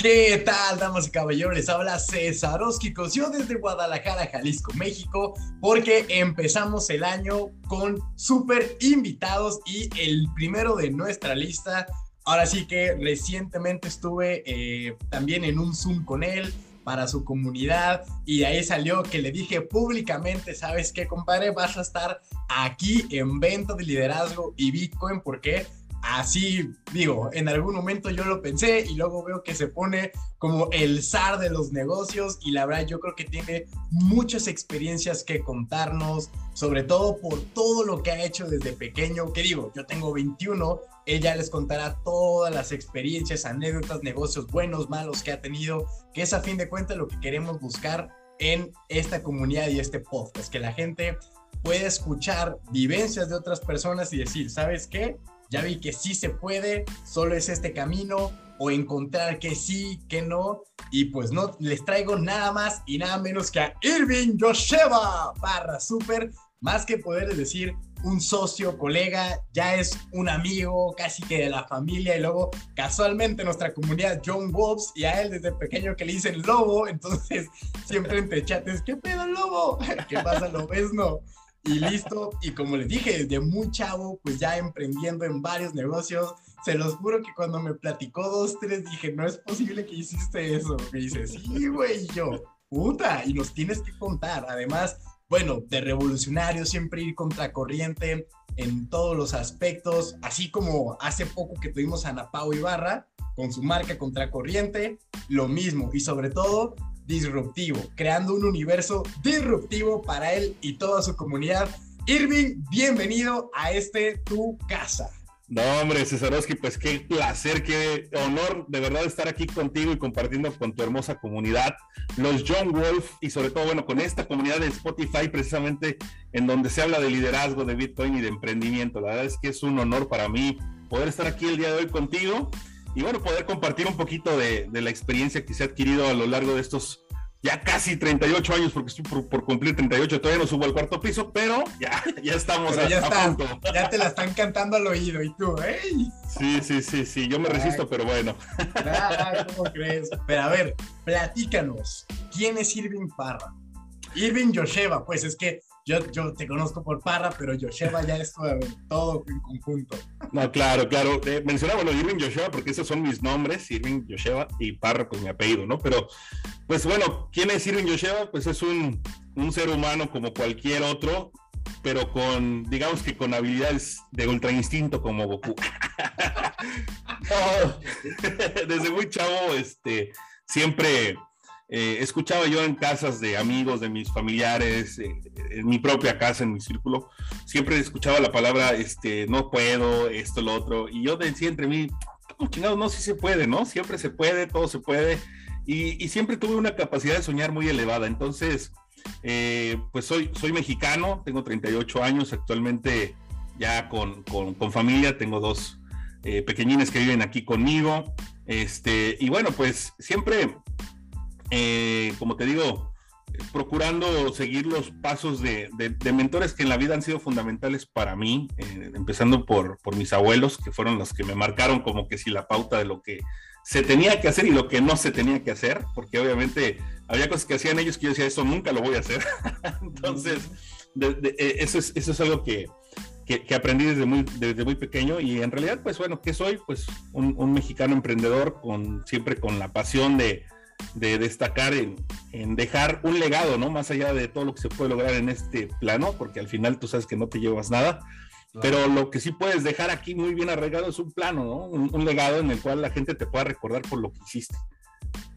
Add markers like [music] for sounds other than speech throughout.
¿Qué tal, damas y caballeros? Habla César Oskikos, yo desde Guadalajara, Jalisco, México, porque empezamos el año con súper invitados y el primero de nuestra lista. Ahora sí que recientemente estuve eh, también en un Zoom con él para su comunidad y ahí salió que le dije públicamente, ¿sabes qué, compadre? Vas a estar aquí en Venta de Liderazgo y Bitcoin, ¿por qué? Así digo, en algún momento yo lo pensé y luego veo que se pone como el zar de los negocios y la verdad yo creo que tiene muchas experiencias que contarnos, sobre todo por todo lo que ha hecho desde pequeño, que digo, yo tengo 21, ella les contará todas las experiencias, anécdotas, negocios buenos, malos que ha tenido, que es a fin de cuentas lo que queremos buscar en esta comunidad y este podcast, que la gente pueda escuchar vivencias de otras personas y decir, ¿sabes qué? Ya vi que sí se puede, solo es este camino, o encontrar que sí, que no, y pues no les traigo nada más y nada menos que a Irving Yosheva, barra super, más que poder decir un socio, colega, ya es un amigo casi que de la familia y luego casualmente nuestra comunidad John Wolves y a él desde pequeño que le dicen lobo, entonces siempre entre chates, ¿qué pedo lobo? [laughs] ¿Qué pasa lo ves no? Y listo. Y como les dije, desde muy chavo, pues ya emprendiendo en varios negocios. Se los juro que cuando me platicó dos, tres, dije, no es posible que hiciste eso. Me dice, sí, güey, yo, puta, y nos tienes que contar. Además, bueno, de revolucionario, siempre ir contracorriente en todos los aspectos, así como hace poco que tuvimos a Ana Pau Ibarra con su marca Contracorriente, lo mismo, y sobre todo disruptivo, creando un universo disruptivo para él y toda su comunidad. Irving, bienvenido a este Tu Casa. No, hombre, Cesarowski, pues qué placer, qué honor de verdad estar aquí contigo y compartiendo con tu hermosa comunidad, los John Wolf y sobre todo, bueno, con esta comunidad de Spotify precisamente en donde se habla de liderazgo, de Bitcoin y de emprendimiento. La verdad es que es un honor para mí poder estar aquí el día de hoy contigo y bueno, poder compartir un poquito de, la experiencia que se ha adquirido a lo largo de estos ya casi 38 años, porque estoy por, cumplir 38, todavía no subo al cuarto piso, pero ya, [laughs] ya estamos a, ya punto. Ya te la están cantando al oído y tú, ¡ey! Sí, sí, sí, sí, yo me resisto, pero bueno. [laughs] ¿Cómo crees? Pero a ver, platícanos, ¿quién es Irving Parra? Irving Yosheva, pues es que yo, te conozco por Parra, pero Yosheva ya es todo, en conjunto. No, claro, claro. Eh, mencionaba, bueno, Irving Yosheva, porque esos son mis nombres, Irving Yosheva y Parra, pues mi apellido, ¿no? Pero, pues bueno, ¿quién es Irving Yosheva? Pues es un, un ser humano como cualquier otro, pero con, digamos que con habilidades de ultra instinto como Goku. [laughs] [laughs] Desde muy chavo, este, siempre eh, escuchaba yo en casas de amigos, de mis familiares, eh, en mi propia casa, en mi círculo, siempre escuchaba la palabra, este, no puedo, esto, lo otro, y yo decía entre mí, chingado, no, sí se puede, ¿no? Siempre se puede, todo se puede, y, siempre tuve una capacidad de soñar muy elevada, entonces, eh, pues soy, soy mexicano, tengo 38 años, actualmente ya con, con familia, tengo dos pequeñines que viven aquí conmigo, este, y bueno, pues siempre eh, como te digo, procurando seguir los pasos de, mentores que en la vida han sido fundamentales para mí, eh, empezando por, por mis abuelos, que fueron los que me marcaron como que si la pauta de lo que se tenía que hacer y lo que no se tenía que hacer, porque obviamente había cosas que hacían ellos que yo decía, eso nunca lo voy a hacer. [laughs] Entonces, eh, eso, es, eso es algo que, que, aprendí desde muy, desde muy pequeño y en realidad, pues bueno, ¿qué soy? Pues un, un mexicano emprendedor con siempre con la pasión de de destacar en, dejar un legado, ¿no? Más allá de todo lo que se puede lograr en este plano, porque al final tú sabes que no te llevas nada, pero lo que sí puedes dejar aquí muy bien arreglado es un plano, ¿no? Un, legado en el cual la gente te pueda recordar por lo que hiciste.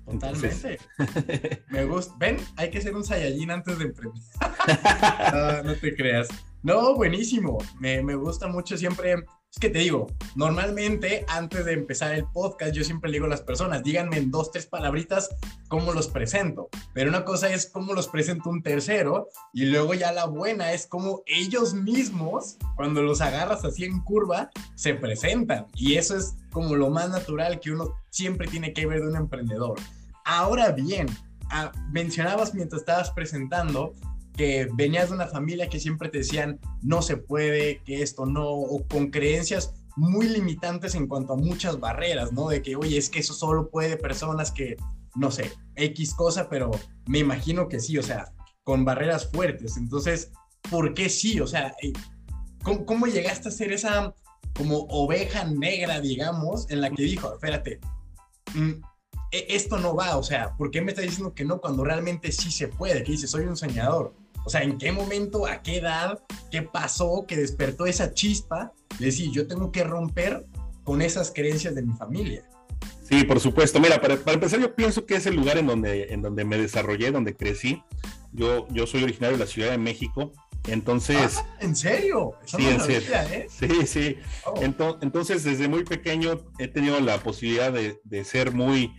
Totalmente. [laughs] Me gusta. Ven, hay que ser un Saiyajin antes de emprender. [laughs] no, te creas. No, buenísimo. Me, me gusta mucho siempre es que te digo, normalmente antes de empezar el podcast yo siempre le digo a las personas, díganme en dos, tres palabritas cómo los presento. Pero una cosa es cómo los presento un tercero y luego ya la buena es cómo ellos mismos, cuando los agarras así en curva, se presentan. Y eso es como lo más natural que uno siempre tiene que ver de un emprendedor. Ahora bien, ah, mencionabas mientras estabas presentando que venías de una familia que siempre te decían no se puede, que esto no, o con creencias muy limitantes en cuanto a muchas barreras, ¿no? De que, oye, es que eso solo puede personas que, no sé, X cosa, pero me imagino que sí, o sea, con barreras fuertes. Entonces, ¿por qué sí? O sea, eh, ¿cómo, llegaste a ser esa como oveja negra, digamos, en la que dijo, espérate, mm, e, esto no va, o sea, ¿por qué me está diciendo que no cuando realmente sí se puede? Que dice, soy un soñador. O sea, ¿en qué momento, a qué edad, qué pasó que despertó esa chispa de decir, yo tengo que romper con esas creencias de mi familia? Sí, por supuesto. Mira, para, empezar, yo pienso que es el lugar en donde, en donde me desarrollé, donde crecí. Yo, yo soy originario de la Ciudad de México. Entonces. Ah, ¿En serio? sí, en serio. ¿eh? Sí, sí. Oh. Entonces, desde muy pequeño he tenido la posibilidad de, de ser muy,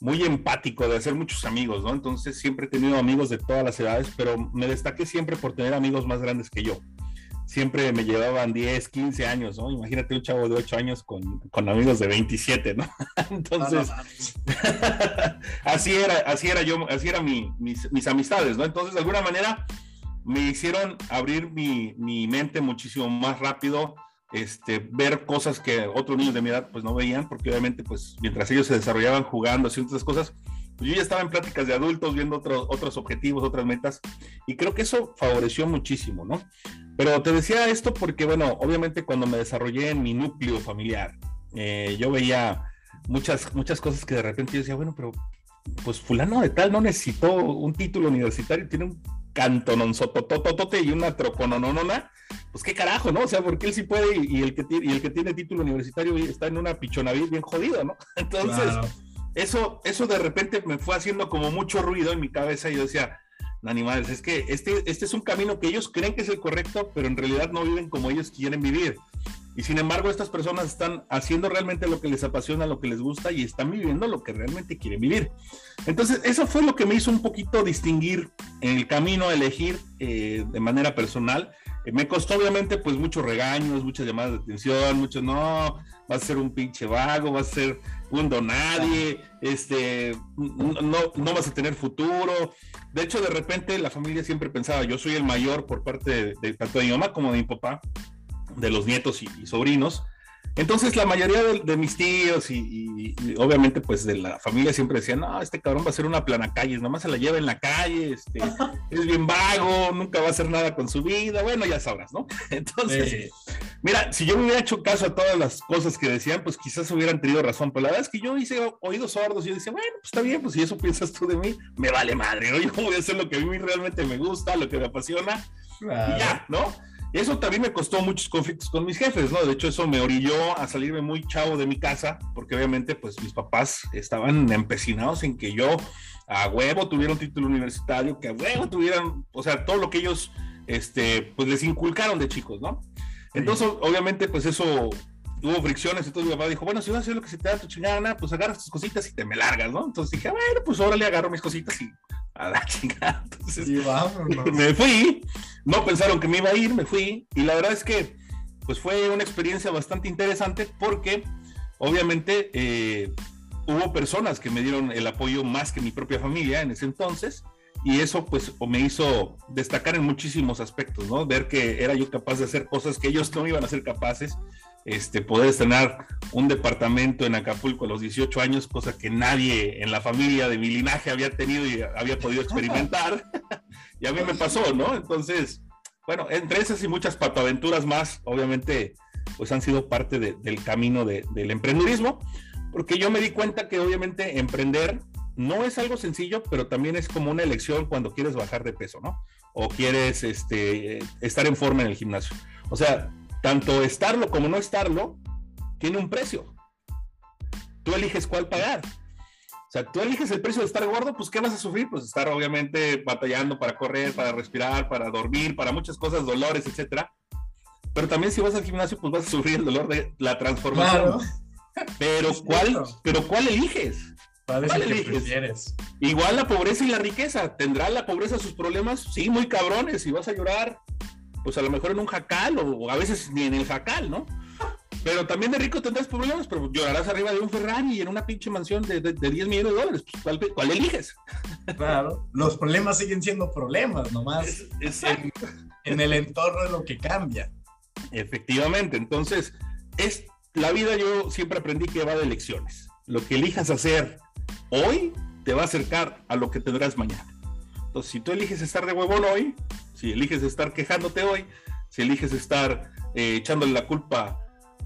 muy empático, de hacer muchos amigos, ¿no? Entonces siempre he tenido amigos de todas las edades, pero me destaqué siempre por tener amigos más grandes que yo. Siempre me llevaban 10, 15 años, ¿no? Imagínate un chavo de 8 años con, con amigos de 27, ¿no? [laughs] Entonces, [laughs] así era, así era yo, así eran mis, mis, amistades, ¿no? Entonces, de alguna manera, me hicieron abrir mi, mi mente muchísimo más rápido, este, ver cosas que otros niños de mi edad pues no veían, porque obviamente pues mientras ellos se desarrollaban jugando, haciendo otras cosas, pues yo ya estaba en pláticas de adultos, viendo otros, otros objetivos, otras metas, y creo que eso favoreció muchísimo, ¿no? Pero te decía esto porque, bueno, obviamente cuando me desarrollé en mi núcleo familiar, eh, yo veía muchas, muchas cosas que de repente yo decía, bueno, pero pues fulano de tal no necesitó un título universitario, tiene un cantononzotototote y una troconononona, pues qué carajo, ¿no? O sea, porque él sí puede y, el, que y el que tiene título universitario está en una pichonaví bien jodido, ¿no? [laughs] Entonces, eso, eso de repente me fue haciendo como mucho ruido en mi cabeza y yo decía, animales, es que este, este es un camino que ellos creen que es el correcto, pero en realidad no viven como ellos quieren vivir. Y sin embargo, estas personas están haciendo realmente lo que les apasiona, lo que les gusta y están viviendo lo que realmente quieren vivir. Entonces, eso fue lo que me hizo un poquito distinguir en el camino a elegir eh, de manera personal. Eh, me costó obviamente pues muchos regaños, muchas llamadas de atención, muchos no, vas a ser un pinche vago, vas a ser un donadie, este, no, no vas a tener futuro. De hecho, de repente la familia siempre pensaba, yo soy el mayor por parte de, de tanto de mi mamá como de mi papá de los nietos y, sobrinos. Entonces la mayoría de, mis tíos y, obviamente pues de la familia siempre decían, no, este cabrón va a ser una plana calle, nomás se la lleva en la calle, este, [laughs] es bien vago, nunca va a hacer nada con su vida, bueno, ya sabrás, ¿no? [laughs] Entonces, mira, si yo me hubiera hecho caso a todas las cosas que decían, pues quizás hubieran tenido razón, pero la verdad es que yo hice oídos sordos y yo decía, bueno, pues está bien, pues si eso piensas tú de mí, me vale madre, ¿no? [laughs] Yo voy a hacer lo que a mí realmente me gusta, lo que me apasiona, y ya, ¿no? Eso también me costó muchos conflictos con mis jefes, ¿no? De hecho, eso me orilló a salirme muy chavo de mi casa, porque obviamente, pues mis papás estaban empecinados en que yo a huevo tuviera un título universitario, que a huevo tuvieran, o sea, todo lo que ellos, este, pues les inculcaron de chicos, ¿no? Entonces, obviamente, pues eso hubo fricciones, entonces mi papá dijo, bueno, si vas a hacer lo que se te da tu chingada, pues agarras tus cositas y te me largas, ¿no? Entonces dije, bueno, pues ahora le agarro mis cositas y a la chingada. [laughs] Entonces, me fui, no pensaron que me iba a ir, me fui, y la verdad es que, pues fue una experiencia bastante interesante porque, obviamente, eh, hubo personas que me dieron el apoyo más que mi propia familia en ese entonces, y eso pues me hizo destacar en muchísimos aspectos, ¿no? Ver que era yo capaz de hacer cosas que ellos no iban a ser capaces este, poder estrenar un departamento en Acapulco a los 18 años, cosa que nadie en la familia de mi linaje había tenido y había podido experimentar. [laughs] y a mí me pasó, ¿no? Entonces, bueno, entre esas y muchas patoaventuras más, obviamente, pues han sido parte del camino del emprendedurismo, porque yo me di cuenta que obviamente emprender no es algo sencillo, pero también es como una elección cuando quieres bajar de peso, ¿no? O quieres este, estar en forma en el gimnasio. O sea, tanto estarlo como no estarlo, tiene un precio. Tú eliges cuál pagar. O sea, tú eliges el precio de estar gordo, pues ¿qué vas a sufrir? Pues estar obviamente batallando para correr, para respirar, para dormir, para muchas cosas, dolores, etcétera. Pero también si vas al gimnasio, pues vas a sufrir el dolor de la transformación. Pero ¿cuál, pero ¿cuál eliges? ¿Cuál? Igual la pobreza y la riqueza. ¿Tendrá la pobreza sus problemas? Sí, muy cabrones. Y vas a llorar, pues a lo mejor en un jacal o, a veces ni en el jacal, ¿no? Pero también de rico tendrás problemas, pero llorarás arriba de un Ferrari y en una pinche mansión de, de, 10 millones de dólares. Pues, ¿cuál, eliges? Claro, los problemas siguen siendo problemas, nomás en, en, el entorno de lo que cambia. Efectivamente, entonces es la vida yo siempre aprendí que va de elecciones. Lo que elijas hacer hoy te va a acercar a lo que tendrás mañana. Entonces, si tú eliges estar de huevón hoy, si eliges estar quejándote hoy, si eliges estar eh, echándole la culpa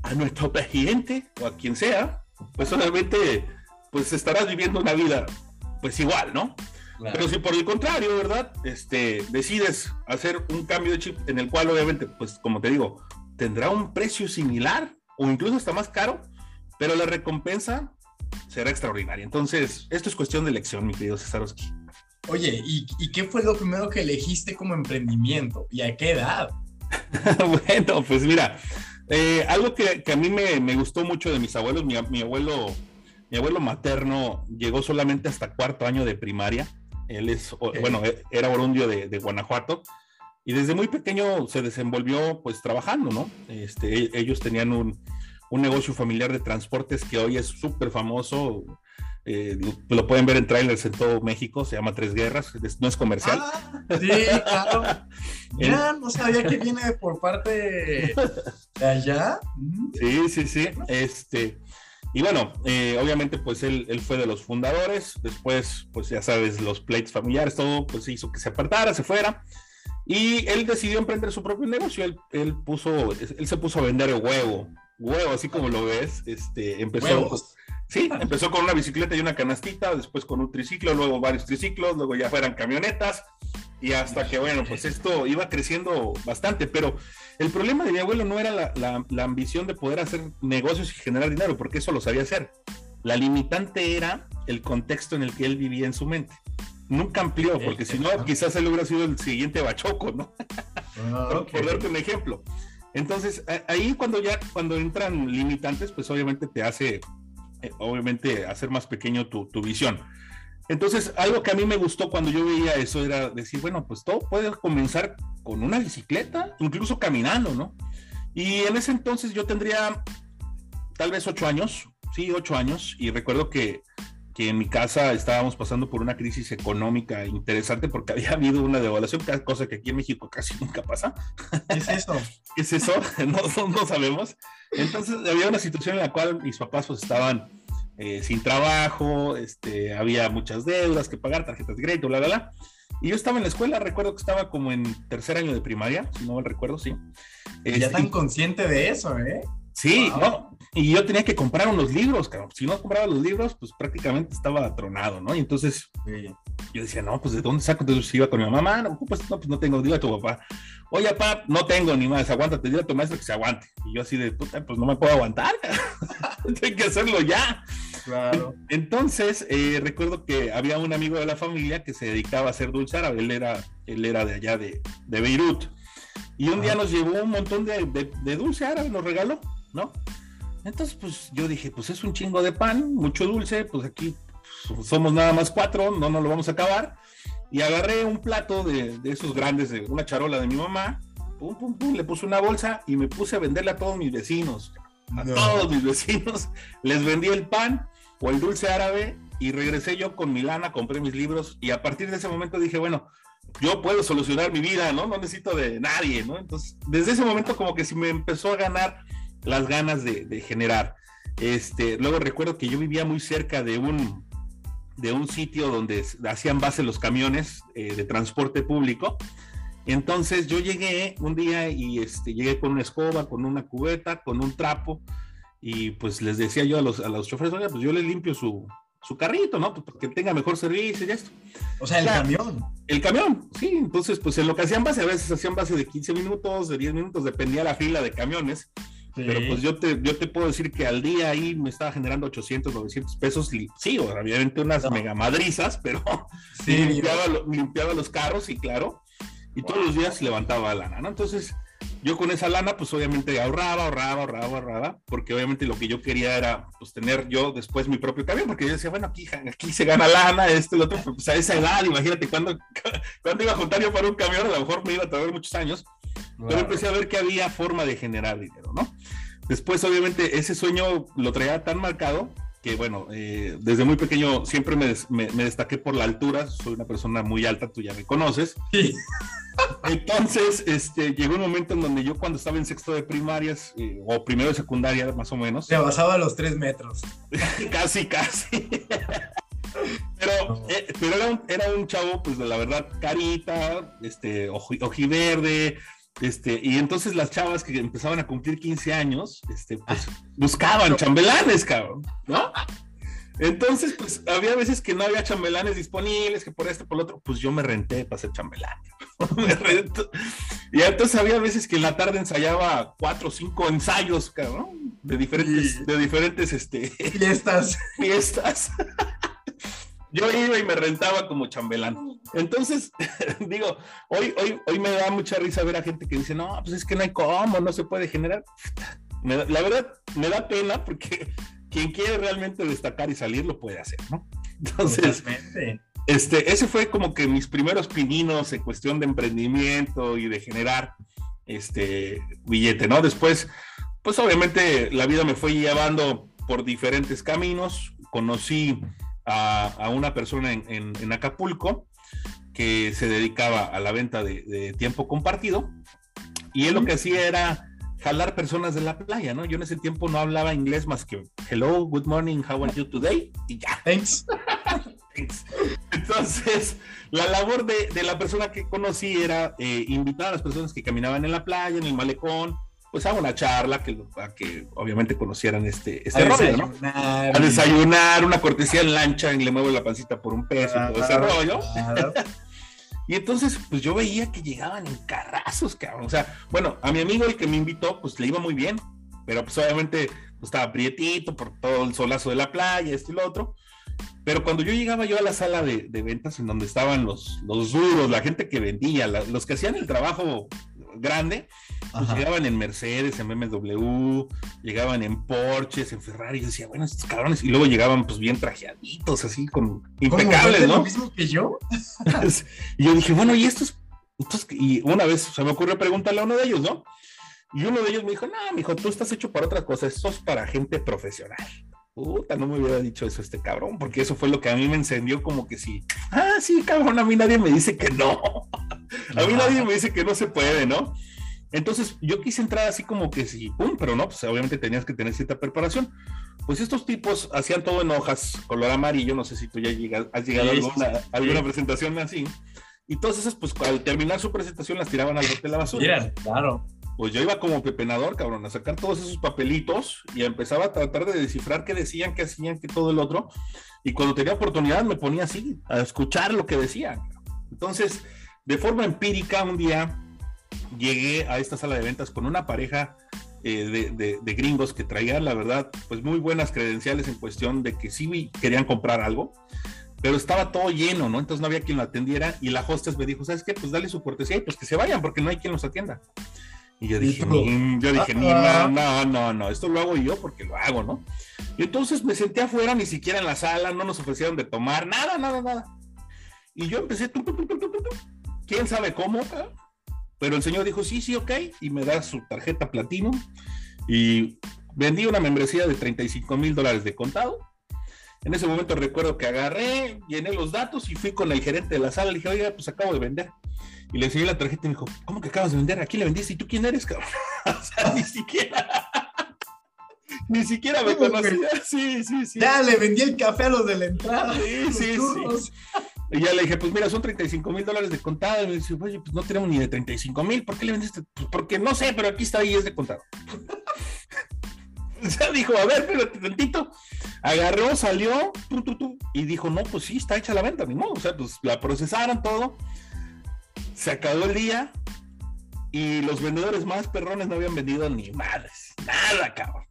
a nuestro presidente o a quien sea, pues solamente pues estarás viviendo una vida pues igual, ¿no? Pero si por el contrario, ¿verdad? Este, decides hacer un cambio de chip en el cual obviamente, pues como te digo, tendrá un precio similar o incluso hasta más caro, pero la recompensa será extraordinaria. Entonces, esto es cuestión de elección, mi querido Cesarowski. Oye, ¿y, qué fue lo primero que elegiste como emprendimiento? ¿Y a qué edad? [laughs] bueno, pues mira, eh, algo que, a mí me, gustó mucho de mis abuelos, mi, abuelo, mi abuelo materno llegó solamente hasta cuarto año de primaria. Él es, bueno, e, era orundio de, de, Guanajuato y desde muy pequeño se desenvolvió pues trabajando, ¿no? Este, e, ellos tenían un, un negocio familiar de transportes que hoy es súper famoso. Eh, lo, pueden ver en trailers en todo México, se llama Tres Guerras, no es comercial. Ah, sí, claro. [laughs] Ya, no sabía que viene por parte de allá. Sí, sí, sí. Este, y bueno, eh, obviamente pues él, él, fue de los fundadores, después pues ya sabes, los plates familiares, todo pues hizo que se apartara, se fuera. Y él decidió emprender su propio negocio. Él, él, puso, él se puso a vender huevo huevo, así como lo ves, este, empezó, sí, empezó con una bicicleta y una canastita, después con un triciclo, luego varios triciclos, luego ya fueran camionetas, y hasta que, bueno, pues esto iba creciendo bastante, pero el problema de mi abuelo no era la, la, ambición de poder hacer negocios y generar dinero, porque eso lo sabía hacer. La limitante era el contexto en el que él vivía en su mente. Nunca amplió, porque si no, quizás él hubiera sido el siguiente bachoco, ¿no? [laughs] Ah, por darte un ejemplo. Entonces, ahí cuando ya, cuando entran limitantes, pues obviamente te hace, eh, obviamente, hacer más pequeño tu, visión. Entonces, algo que a mí me gustó cuando yo veía eso era decir, bueno, pues todo puede comenzar con una bicicleta, incluso caminando, ¿no? Y en ese entonces yo tendría tal vez ocho años, sí, ocho años, y recuerdo que que en mi casa estábamos pasando por una crisis económica interesante porque había [laughs] habido una devaluación, cosa que aquí en México casi nunca pasa. ¿Qué es eso? [laughs] ¿Qué es eso? [laughs] No, no, sabemos. Entonces había una situación en la cual mis papás pues estaban eh, sin trabajo, este, había muchas deudas que pagar, tarjetas de crédito, bla, bla, bla. Y yo estaba en la escuela, recuerdo que estaba como en tercer año de primaria, si no mal recuerdo, sí. ya tan este, consciente de eso, ¿eh? Sí, no, y yo tenía que comprar unos libros, cabrón. Si no compraba los libros, pues prácticamente estaba atronado, ¿no? Y entonces yo decía, no, pues ¿de dónde saco? Entonces iba con mi mamá, no, pues, no, pues no tengo, dile a tu papá. Oye, papá, no tengo ni más, aguántate, dile a tu maestro que se aguante. Y yo así de, puta, pues no me puedo aguantar, [laughs] tengo que hacerlo ya. Claro. Entonces, eh, recuerdo que había un amigo de la familia que se dedicaba a hacer dulce árabe, él era, él era de allá de, de Beirut. Y un día nos llevó un montón de, de, de dulce árabe, nos regaló, ¿no? Entonces, pues yo dije, pues es un chingo de pan, mucho dulce, pues aquí pues, somos nada más cuatro, no nos lo vamos a acabar. Y agarré un plato de, esos grandes, de una charola de mi mamá, pum, pum, pum, le puse una bolsa y me puse a venderle a todos mis vecinos. A todos mis vecinos [laughs] les vendí el pan o el dulce árabe y regresé yo con mi lana, compré mis libros y a partir de ese momento dije, bueno, yo puedo solucionar mi vida, ¿no? No necesito de nadie, ¿no? Entonces, desde ese momento como que si me empezó a ganar las ganas de, generar. Este, luego recuerdo que yo vivía muy cerca de un, de un sitio donde hacían base los camiones eh, de transporte público. Entonces yo llegué un día y este, llegué con una escoba, con una cubeta, con un trapo y pues les decía yo a los, a los choferes, oye, pues yo les limpio su, su carrito, ¿no? Pues que tenga mejor servicio y esto. O sea, el camión. El camión, sí. Entonces, pues en lo que hacían base, a veces hacían base de 15 minutos, de 10 minutos, dependía la fila de camiones. Pero pues yo te, yo te puedo decir que al día ahí me estaba generando 800, 900 pesos. Sí, obviamente unas mega madrizas, pero sí, [laughs] limpiaba, los carros y claro, y todos los días levantaba lana, ¿no? Entonces, yo con esa lana, pues obviamente ahorraba, ahorraba, ahorraba, ahorraba, porque obviamente lo que yo quería era, pues tener yo después mi propio camión, porque yo decía, bueno, aquí, aquí se gana lana, esto y lo otro, pues a esa edad, imagínate cuándo, [laughs] cuando iba a juntar yo para un camión, a lo mejor me iba a tardar muchos años, pero empecé a ver que había forma de generar dinero, ¿no? Después, obviamente, ese sueño lo traía tan marcado que bueno, eh, desde muy pequeño siempre me, me, destaqué por la altura, soy una persona muy alta, tú ya me conoces. Sí. [laughs] Entonces, este, llegó un momento en donde yo cuando estaba en sexto de primarias, eh, o primero de secundaria más o menos. Se basaba a los tres metros. [laughs] casi, casi. [laughs] pero, eh, pero era, un, era, un, chavo, pues de la verdad, carita, este, ojiverde, este, y entonces las chavas que empezaban a cumplir 15 años, este, pues buscaban chambelanes, cabrón, ¿no? Entonces, pues había veces que no había chambelanes disponibles, que por esto, por lo otro, pues yo me renté para ser chambelán. [laughs] me rento. Y entonces había veces que en la tarde ensayaba cuatro o cinco ensayos, cabrón, de diferentes, de diferentes, este... Fiestas. [laughs] Fiestas yo iba y me rentaba como chambelán. Entonces, [laughs] digo, hoy, hoy, hoy me da mucha risa ver a gente que dice, no, pues es que no hay cómo, no se puede generar. [laughs] la verdad, me da pena porque [laughs] quien quiere realmente destacar y salir lo puede hacer, ¿no? Entonces, este, ese fue como que mis primeros pininos en cuestión de emprendimiento y de generar este billete, ¿no? Después, pues obviamente la vida me fue llevando por diferentes caminos, conocí a, una persona en, Acapulco que se dedicaba a la venta de, tiempo compartido y él lo que hacía era jalar personas de la playa, ¿no? Yo en ese tiempo no hablaba inglés más que hello, good morning, how are you today y ya. Thanks. [laughs] Entonces, la labor de, la persona que conocí era eh, invitar a las personas que caminaban en la playa, en el malecón, pues a una charla que, a que obviamente conocieran este, este rollo, ¿no? A desayunar, una cortesía en lancha y le muevo la pancita por un peso, todo ese rollo. [laughs] y entonces, pues yo veía que llegaban en carrazos, cabrón. O sea, bueno, a mi amigo el que me invitó, pues le iba muy bien, pero pues obviamente pues, estaba prietito por todo el solazo de la playa, esto y lo otro. Pero cuando yo llegaba yo a la sala de, ventas en donde estaban los, los duros, la gente que vendía, los que hacían el trabajo grande, pues llegaban en Mercedes, en BMW, llegaban en Porsches, en Ferrari, y decía, bueno, estos cabrones, y luego llegaban pues bien trajeaditos, así, con impecables, ¿no? lo mismo que yo? [laughs] y yo dije, bueno, ¿y estos? y una vez se me ocurrió preguntarle a uno de ellos, ¿no? Y uno de ellos me dijo, no, mijo, tú estás hecho para otra cosa, esto es para gente profesional. Puta, no me hubiera dicho eso este cabrón, porque eso fue lo que a mí me encendió como que sí. Ah, sí, cabrón, a mí nadie me dice que no. [laughs] a mí nadie me dice que no se puede, ¿no? Entonces yo quise entrar así como que sí, pum, pero no, pues obviamente tenías que tener cierta preparación. Pues estos tipos hacían todo en hojas, color amarillo, no sé si tú ya has llegado a alguna, alguna presentación así. Y todas esas, pues al terminar su presentación las tiraban al bote de la basura. claro pues yo iba como pepenador, cabrón, a sacar todos esos papelitos y empezaba a tratar de descifrar qué decían, qué hacían, qué todo el otro. Y cuando tenía oportunidad me ponía así, a escuchar lo que decían. Entonces, de forma empírica, un día llegué a esta sala de ventas con una pareja eh, de, gringos que traían, la verdad, pues muy buenas credenciales en cuestión de que sí querían comprar algo, pero estaba todo lleno, ¿no? Entonces no había quien lo atendiera y la hostess me dijo, ¿sabes qué? Pues dale su cortesía y pues que se vayan porque no hay quien los atienda. Y yo dije, yo dije, no, no, no, no, esto lo hago yo porque lo hago, ¿no? Y entonces me senté afuera, ni siquiera en la sala, no nos ofrecieron de tomar, nada, nada, nada. Y yo empecé, quién sabe cómo, pero el señor dijo, sí, sí, ok, y me da su tarjeta platino. Y vendí una membresía de 35 mil dólares de contado. En ese momento recuerdo que agarré, llené los datos y fui con el gerente de la sala. Le dije, oiga, pues acabo de vender. Y le enseñé la tarjeta y me dijo, ¿cómo que acabas de vender? ¿A quién le vendiste? ¿Y tú quién eres, cabrón? [laughs] o sea, ni siquiera. ni siquiera me conocía. Sí, sí, sí. Ya le vendí el café a los de la entrada. Sí, sí, sí. Y ya le dije, pues mira, son 35 mil dólares de contado. Y me dice, oye, pues no tenemos ni de 35 mil. ¿Por qué le vendiste? Pues porque no sé, pero aquí está ahí, es de contado. [laughs] ya dijo, a ver, pero tantito. Agarró, salió, y dijo, no, pues sí, está hecha la venta, ni modo. O sea, pues la procesaron todo se acabó el día y los vendedores más perrones no habían vendido ni madres, nada, cabrón.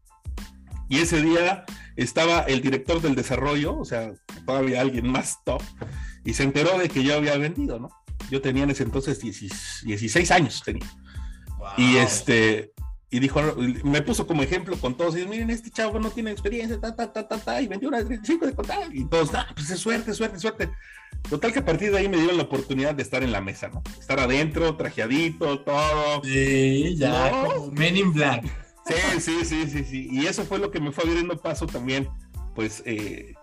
Y ese día estaba el director del desarrollo, o sea, todavía alguien más top, y se enteró de que yo había vendido, ¿no? Yo tenía en ese entonces 16 años, tenía. Y este, y dijo, me puso como ejemplo con todos, y miren, este chavo no tiene experiencia, ta, ta, ta, ta, ta, y vendió una de 35 de contar, y todos, ah, pues es suerte, suerte, suerte. Total que a partir de ahí me dieron la oportunidad de estar en la mesa, ¿no? Estar adentro, trajeadito, todo. Sí, ya, como Men in Black. Sí, sí, sí, sí, sí. Y eso fue lo que me fue abriendo paso también pues, eh,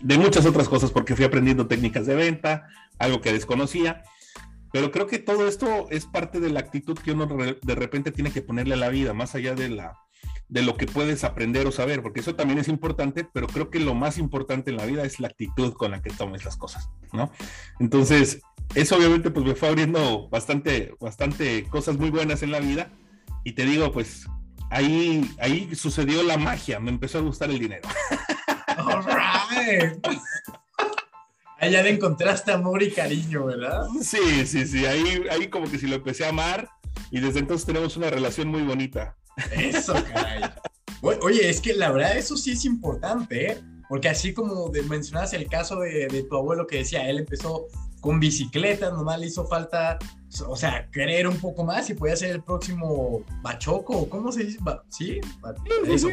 de muchas otras cosas, porque fui aprendiendo técnicas de venta, algo que desconocía. Pero creo que todo esto es parte de la actitud que uno de repente tiene que ponerle a la vida, más allá de, la, de lo que puedes aprender o saber, porque eso también es importante, pero creo que lo más importante en la vida es la actitud con la que tomes las cosas, ¿no? Entonces, eso obviamente pues me fue abriendo bastante, bastante cosas muy buenas en la vida y te digo, pues ahí, ahí sucedió la magia, me empezó a gustar el dinero. All right. Ahí ya le encontraste amor y cariño, ¿verdad? Sí, sí, sí. Ahí, ahí como que si lo empecé a amar y desde entonces tenemos una relación muy bonita. Eso, caray. Oye, es que la verdad eso sí es importante, ¿eh? Porque así como mencionabas el caso de, de, tu abuelo que decía, él empezó con bicicletas, nomás le hizo falta, o sea, querer un poco más y podía ser el próximo Bachoco, ¿cómo se dice? ¿Sí? Eso.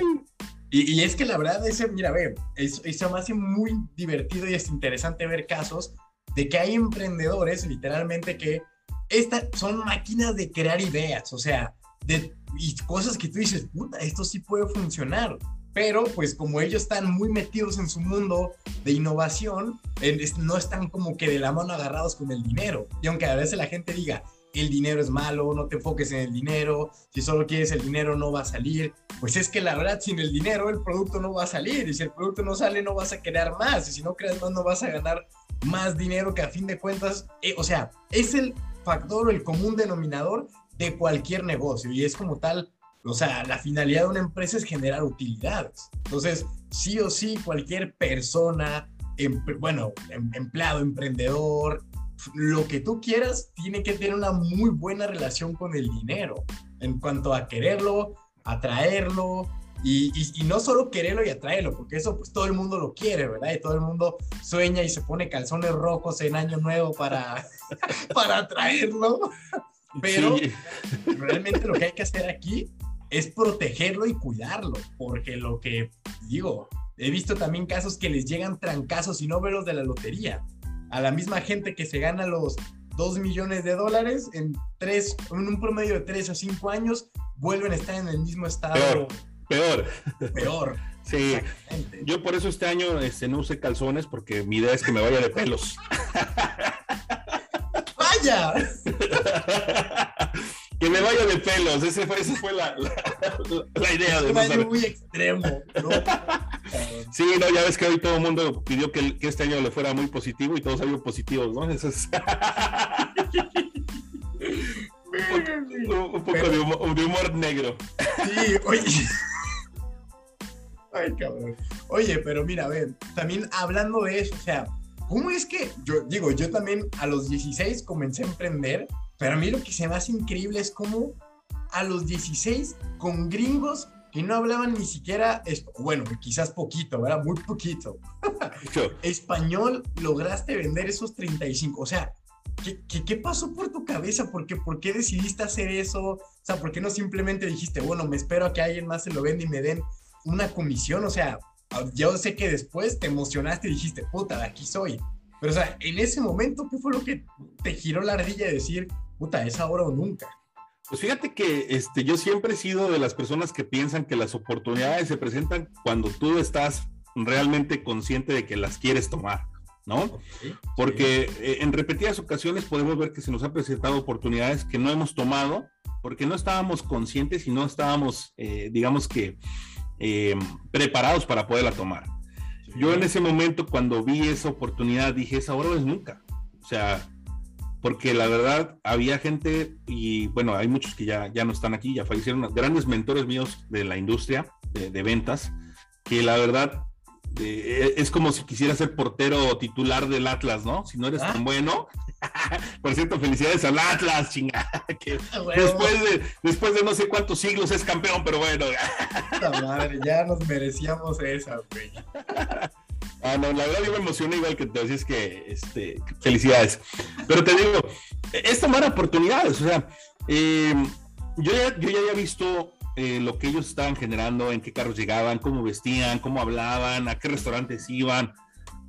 Y, es que la verdad, ese, mira, ve, eso me hace muy divertido y es interesante ver casos de que hay emprendedores literalmente que esta, son máquinas de crear ideas, o sea, de y cosas que tú dices, puta, esto sí puede funcionar. Pero pues como ellos están muy metidos en su mundo de innovación, no están como que de la mano agarrados con el dinero. Y aunque a veces la gente diga, el dinero es malo, no te enfoques en el dinero, si solo quieres el dinero no va a salir. Pues es que la verdad, sin el dinero el producto no va a salir y si el producto no sale no vas a crear más y si no creas más no vas a ganar más dinero que a fin de cuentas, eh, o sea, es el factor o el común denominador de cualquier negocio y es como tal, o sea, la finalidad de una empresa es generar utilidades. Entonces, sí o sí, cualquier persona, em, bueno, em, empleado, emprendedor, lo que tú quieras tiene que tener una muy buena relación con el dinero en cuanto a quererlo, atraerlo y, y, no solo quererlo y atraerlo, porque eso pues todo el mundo lo quiere, ¿verdad? Y todo el mundo sueña y se pone calzones rojos en año nuevo para, [laughs] para atraerlo. Pero realmente lo que hay que hacer aquí es protegerlo y cuidarlo, porque lo que digo, he visto también casos que les llegan trancazos y no velos de la lotería a la misma gente que se gana los 2 millones de dólares en, tres, en un promedio de 3 o 5 años, vuelven a estar en el mismo estado. Peor. Peor. Peor. [laughs] Sí, yo por eso este año este, no usé calzones porque mi idea es que me vaya de pelos. [laughs] ¡Vaya! [laughs] que me vaya de pelos. Ese fue, esa fue la, la, idea. de un muy extremo. [laughs] sí, no, ya ves que hoy todo el mundo pidió que, que, este año le fuera muy positivo y todos salieron positivos, ¿no? Eso es... [laughs] un, poco de, humor, de, humor, negro. Sí, oye. Ay, cabrón. Oye, pero mira, a ver, también hablando de eso, o sea, ¿cómo es que yo digo, yo también a los 16 comencé a emprender pero a mí lo que se me hace increíble es cómo a los 16 con gringos que no hablaban ni siquiera, bueno, quizás poquito, ¿verdad? Muy poquito. [laughs] Español, lograste vender esos 35. O sea, ¿qué, qué, pasó por tu cabeza? ¿Por qué, ¿Por qué decidiste hacer eso? O sea, ¿por qué no simplemente dijiste, bueno, me espero a que alguien más se lo venda y me den una comisión? O sea, yo sé que después te emocionaste y dijiste, puta, de aquí soy. Pero, o sea, en ese momento, ¿qué fue lo que te giró la ardilla de decir, puta, es ahora o nunca. Pues fíjate que este, yo siempre he sido de las personas que piensan que las oportunidades se presentan cuando tú estás realmente consciente de que las quieres tomar, ¿no? Porque eh, en repetidas ocasiones podemos ver que se nos han presentado oportunidades que no hemos tomado porque no estábamos conscientes y no estábamos, eh, digamos que, eh, preparados para poderla tomar. Yo en ese momento, cuando vi esa oportunidad, dije, es ahora o es nunca. O sea, porque la verdad había gente, y bueno, hay muchos que ya, ya no están aquí, ya fallecieron, grandes mentores míos de la industria de, ventas, que la verdad eh, es como si quisiera ser portero titular del Atlas, ¿no? Si no eres tan ah. bueno. [laughs] Por cierto, felicidades al Atlas, chingada. [laughs] Que ah, después, de, después de no sé cuántos siglos es campeón, pero bueno. madre, ya nos merecíamos esa, güey. [laughs] Ah, no, la verdad yo me emocioné igual que te decís que, este, felicidades. Pero te digo, es tomar oportunidades, o sea, em, yo, ya, yo ya había visto eh, lo que ellos estaban generando, en qué carros llegaban, cómo vestían, cómo hablaban, a qué restaurantes iban.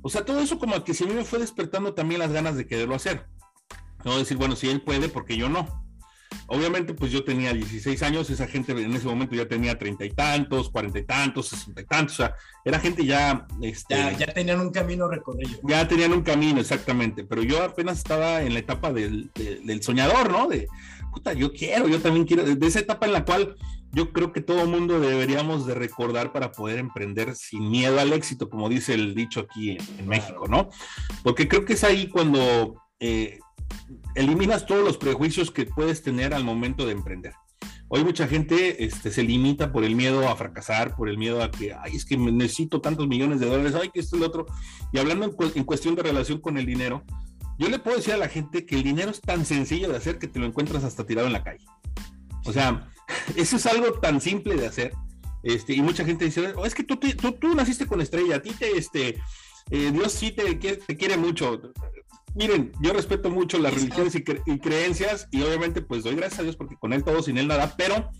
O sea, todo eso como que si a mí me fue despertando también las ganas de quererlo hacer. No decir, bueno, si él puede, porque yo no. Obviamente, pues yo tenía 16 años, esa gente en ese momento ya tenía treinta y tantos, cuarenta y tantos, sesenta y tantos, o sea, era gente ya, este, ya... tenían un camino recorrido. Ya tenían un camino, exactamente, pero yo apenas estaba en la etapa del, del soñador, ¿no? De, puta, yo quiero, yo también quiero, de esa etapa en la cual yo creo que todo mundo deberíamos de recordar para poder emprender sin miedo al éxito, como dice el dicho aquí en, México, ¿no? Porque creo que es ahí cuando... Eh, eliminas todos los prejuicios que puedes tener al momento de emprender. Hoy mucha gente este, se limita por el miedo a fracasar, por el miedo a que, ay, es que necesito tantos millones de dólares, ay, que esto es el otro. Y hablando en, cuestión de relación con el dinero, yo le puedo decir a la gente que el dinero es tan sencillo de hacer que te lo encuentras hasta tirado en la calle. O sea, [laughs] eso es algo tan simple de hacer. Este, y mucha gente dice, oh, es que tú, naciste con estrella, a ti te, este, eh, Dios sí te quiere mucho miren, yo respeto mucho las religiones y, creencias y obviamente pues doy gracias a Dios porque con él todo, sin él nada, pero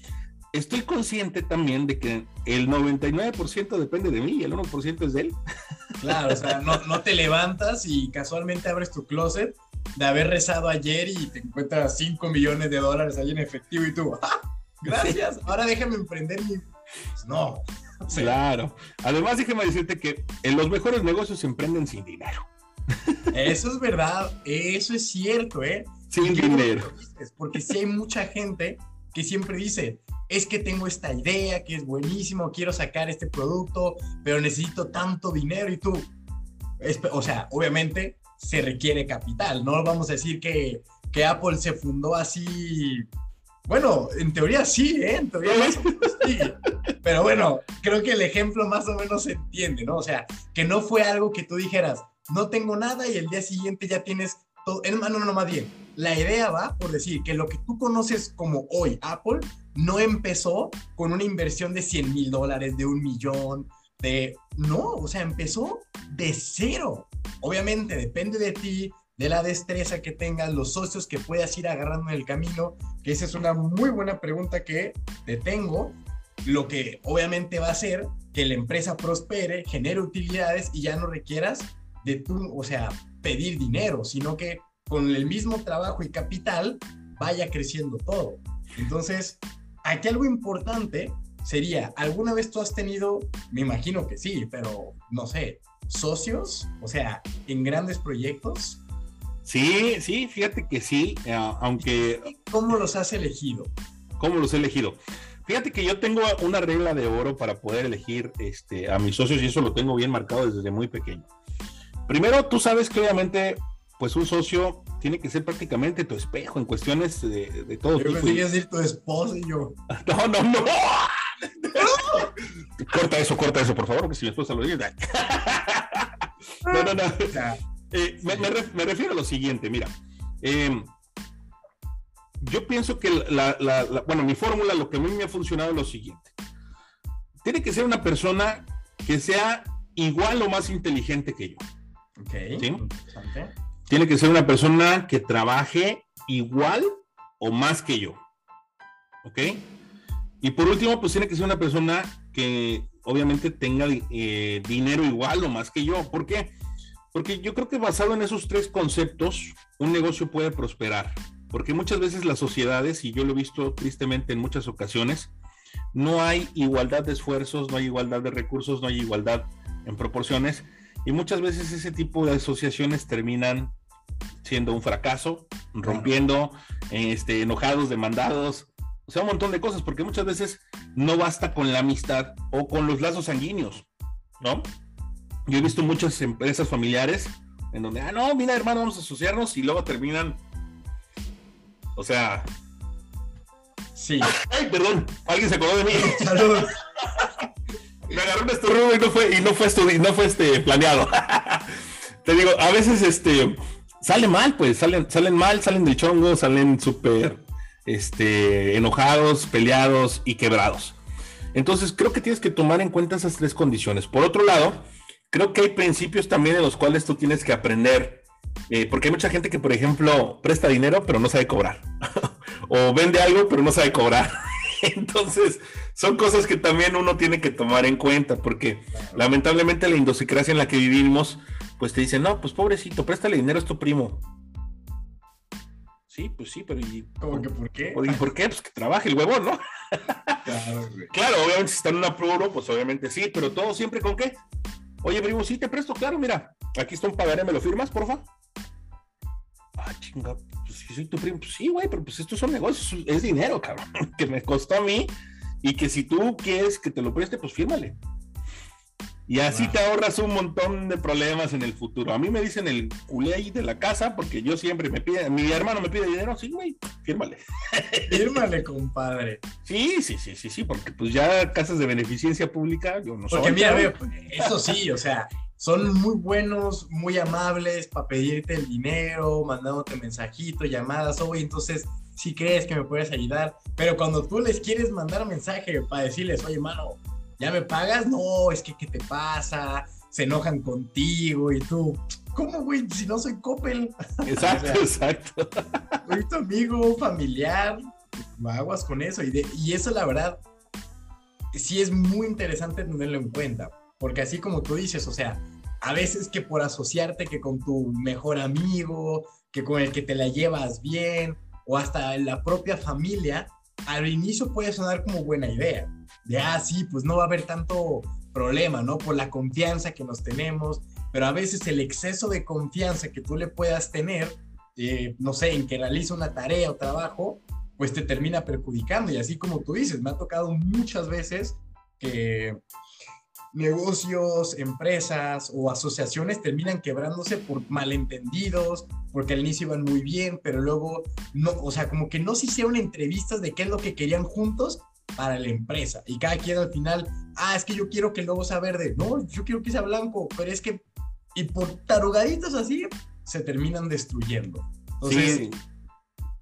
estoy consciente también de que el 99% depende de mí y el 1% es de él. Claro, o sea, no, te levantas y casualmente abres tu closet de haber rezado ayer y te encuentras 5 millones de dólares ahí en efectivo y tú, ¡ah! Gracias, ahora déjame emprender mi... Pues no. Claro. Además, déjeme decirte que en los mejores negocios se emprenden sin dinero. Eso es verdad, eso es cierto, ¿eh? Sin dinero. Porque si hay mucha gente que siempre dice, es que tengo esta idea que es buenísimo, quiero sacar este producto, pero necesito tanto dinero y tú, o sea, obviamente se requiere capital, no vamos a decir que, que Apple se fundó así bueno, en teoría sí, ¿eh? En teoría [laughs] sí. Pero bueno, creo que el ejemplo más o menos se entiende, ¿no? O sea, que no fue algo que tú dijeras, no tengo nada y el día siguiente ya tienes todo. No, no, no, más bien. La idea va por decir que lo que tú conoces como hoy Apple no empezó con una inversión de 100 mil dólares, de un millón, de... No, o sea, empezó de cero. Obviamente depende de ti, de la destreza que tengas, los socios que puedas ir agarrando en el camino, que esa es una muy buena pregunta que te tengo, lo que obviamente va a hacer que la empresa prospere, genere utilidades y ya no requieras de tú, o sea, pedir dinero, sino que con el mismo trabajo y capital vaya creciendo todo. Entonces, aquí algo importante sería, ¿alguna vez tú has tenido, me imagino que sí, pero no sé, socios, o sea, en grandes proyectos? Sí, sí, fíjate que sí, eh, aunque... ¿Cómo los has elegido? ¿Cómo los he elegido? Fíjate que yo tengo una regla de oro para poder elegir este, a mis socios y eso lo tengo bien marcado desde muy pequeño. Primero, tú sabes que obviamente, pues un socio tiene que ser prácticamente tu espejo en cuestiones de, de todo tipo. Yo decir tu esposo y yo. [laughs] No, no, no. [laughs] corta eso, corta eso, por favor, porque si mi esposa lo dice. [laughs] no, no, no. Eh, me, refiero a lo siguiente, mira. Em, yo pienso que la, bueno, mi fórmula, lo que a mí me ha funcionado es lo siguiente. Tiene que ser una persona que sea igual o más inteligente que yo. Tiene que ser una persona que trabaje igual o más que yo. ¿Ok? Y por último, pues tiene que ser una persona que obviamente tenga eh, dinero igual o más que yo. ¿Por qué? Porque yo creo que basado en esos tres conceptos, un negocio puede prosperar. Porque muchas veces las sociedades, y yo lo he visto tristemente en muchas ocasiones, no hay igualdad de esfuerzos, no hay igualdad de recursos, no hay igualdad en proporciones y muchas veces ese tipo de asociaciones terminan siendo un fracaso, rompiendo, este, enojados, demandados, o sea, un montón de cosas, porque muchas veces no basta con la amistad o con los lazos sanguíneos, ¿no? Yo he visto muchas empresas familiares en donde, ah, no, mira, hermano, vamos a asociarnos y luego terminan, o sea... Sí. Ay, perdón, alguien se acordó de mí. [laughs] Saludos. Me agarró un estornudo y no fue, y no fue, no fue este, planeado. [laughs] Te digo, a veces este, sale mal, pues, salen, salen mal, salen de chongo, salen súper este, enojados, peleados y quebrados. Entonces, creo que tienes que tomar en cuenta esas tres condiciones. Por otro lado, creo que hay principios también en los cuales tú tienes que aprender. Eh, porque hay mucha gente que, por ejemplo, presta dinero, pero no sabe cobrar. [laughs] o vende algo, pero no sabe cobrar. Entonces, son cosas que también uno tiene que tomar en cuenta, porque lamentablemente la indosicracia en la que vivimos, pues te dicen, no, pues pobrecito, préstale dinero a tu primo. Sí, pues sí, pero ¿y ¿Cómo que por qué? ¿Y por qué? Pues que trabaje el huevón, ¿no? Claro, obviamente si está en un apuro, pues obviamente sí, pero todo siempre con qué. Oye, primo, sí te presto, claro, mira, aquí está un pagaré, ¿me lo firmas, porfa? Ah, chinga, pues si soy tu primo, pues sí, güey, pero pues estos son negocios, es dinero, cabrón, [laughs] que me costó a mí y que si tú quieres que te lo preste, pues fírmale. Y así Wow. te ahorras un montón de problemas en el futuro. A mí me dicen el culé ahí de la casa porque yo siempre me pide, mi hermano me pide dinero, sí, güey, fírmale. [laughs] Fírmale, compadre. Sí, sí, sí, sí, sí, porque pues ya casas de beneficencia pública, yo no soy. Porque mira, cabrón. veo, eso sí, o sea, son muy buenos, muy amables para pedirte el dinero, mandándote mensajitos, llamadas, oye, entonces, si crees que me puedes ayudar, pero cuando tú les quieres mandar mensaje para decirles, oye, mano, ¿ya me pagas? No, es que, ¿qué te pasa? Se enojan contigo y tú, ¿cómo, güey? Si no soy Coppel, [laughs] Exacto, O sea, exacto. soy tu amigo, familiar, aguas con eso. Y, de- y eso, la verdad, sí es muy interesante tenerlo en cuenta, porque así como tú dices, o sea, a veces que por asociarte que con tu mejor amigo, que con el que te la llevas bien, o hasta la propia familia, al inicio puede sonar como buena idea. De, ah, sí, pues no va a haber tanto problema, ¿no? Por la confianza que nos tenemos, pero a veces el exceso de confianza que tú le puedas tener, eh, no sé, en que realiza una tarea o trabajo, pues te termina perjudicando. Y así como tú dices, me ha tocado muchas veces que negocios, empresas o asociaciones terminan quebrándose por malentendidos, porque al inicio iban muy bien, pero luego no, o sea, como que no se hicieron entrevistas de qué es lo que querían juntos para la empresa. Y cada quien al final, ah, es que yo quiero que el logo sea verde, no, yo quiero que sea blanco, pero es que, y por tarugaditos así, se terminan destruyendo. Entonces, sí.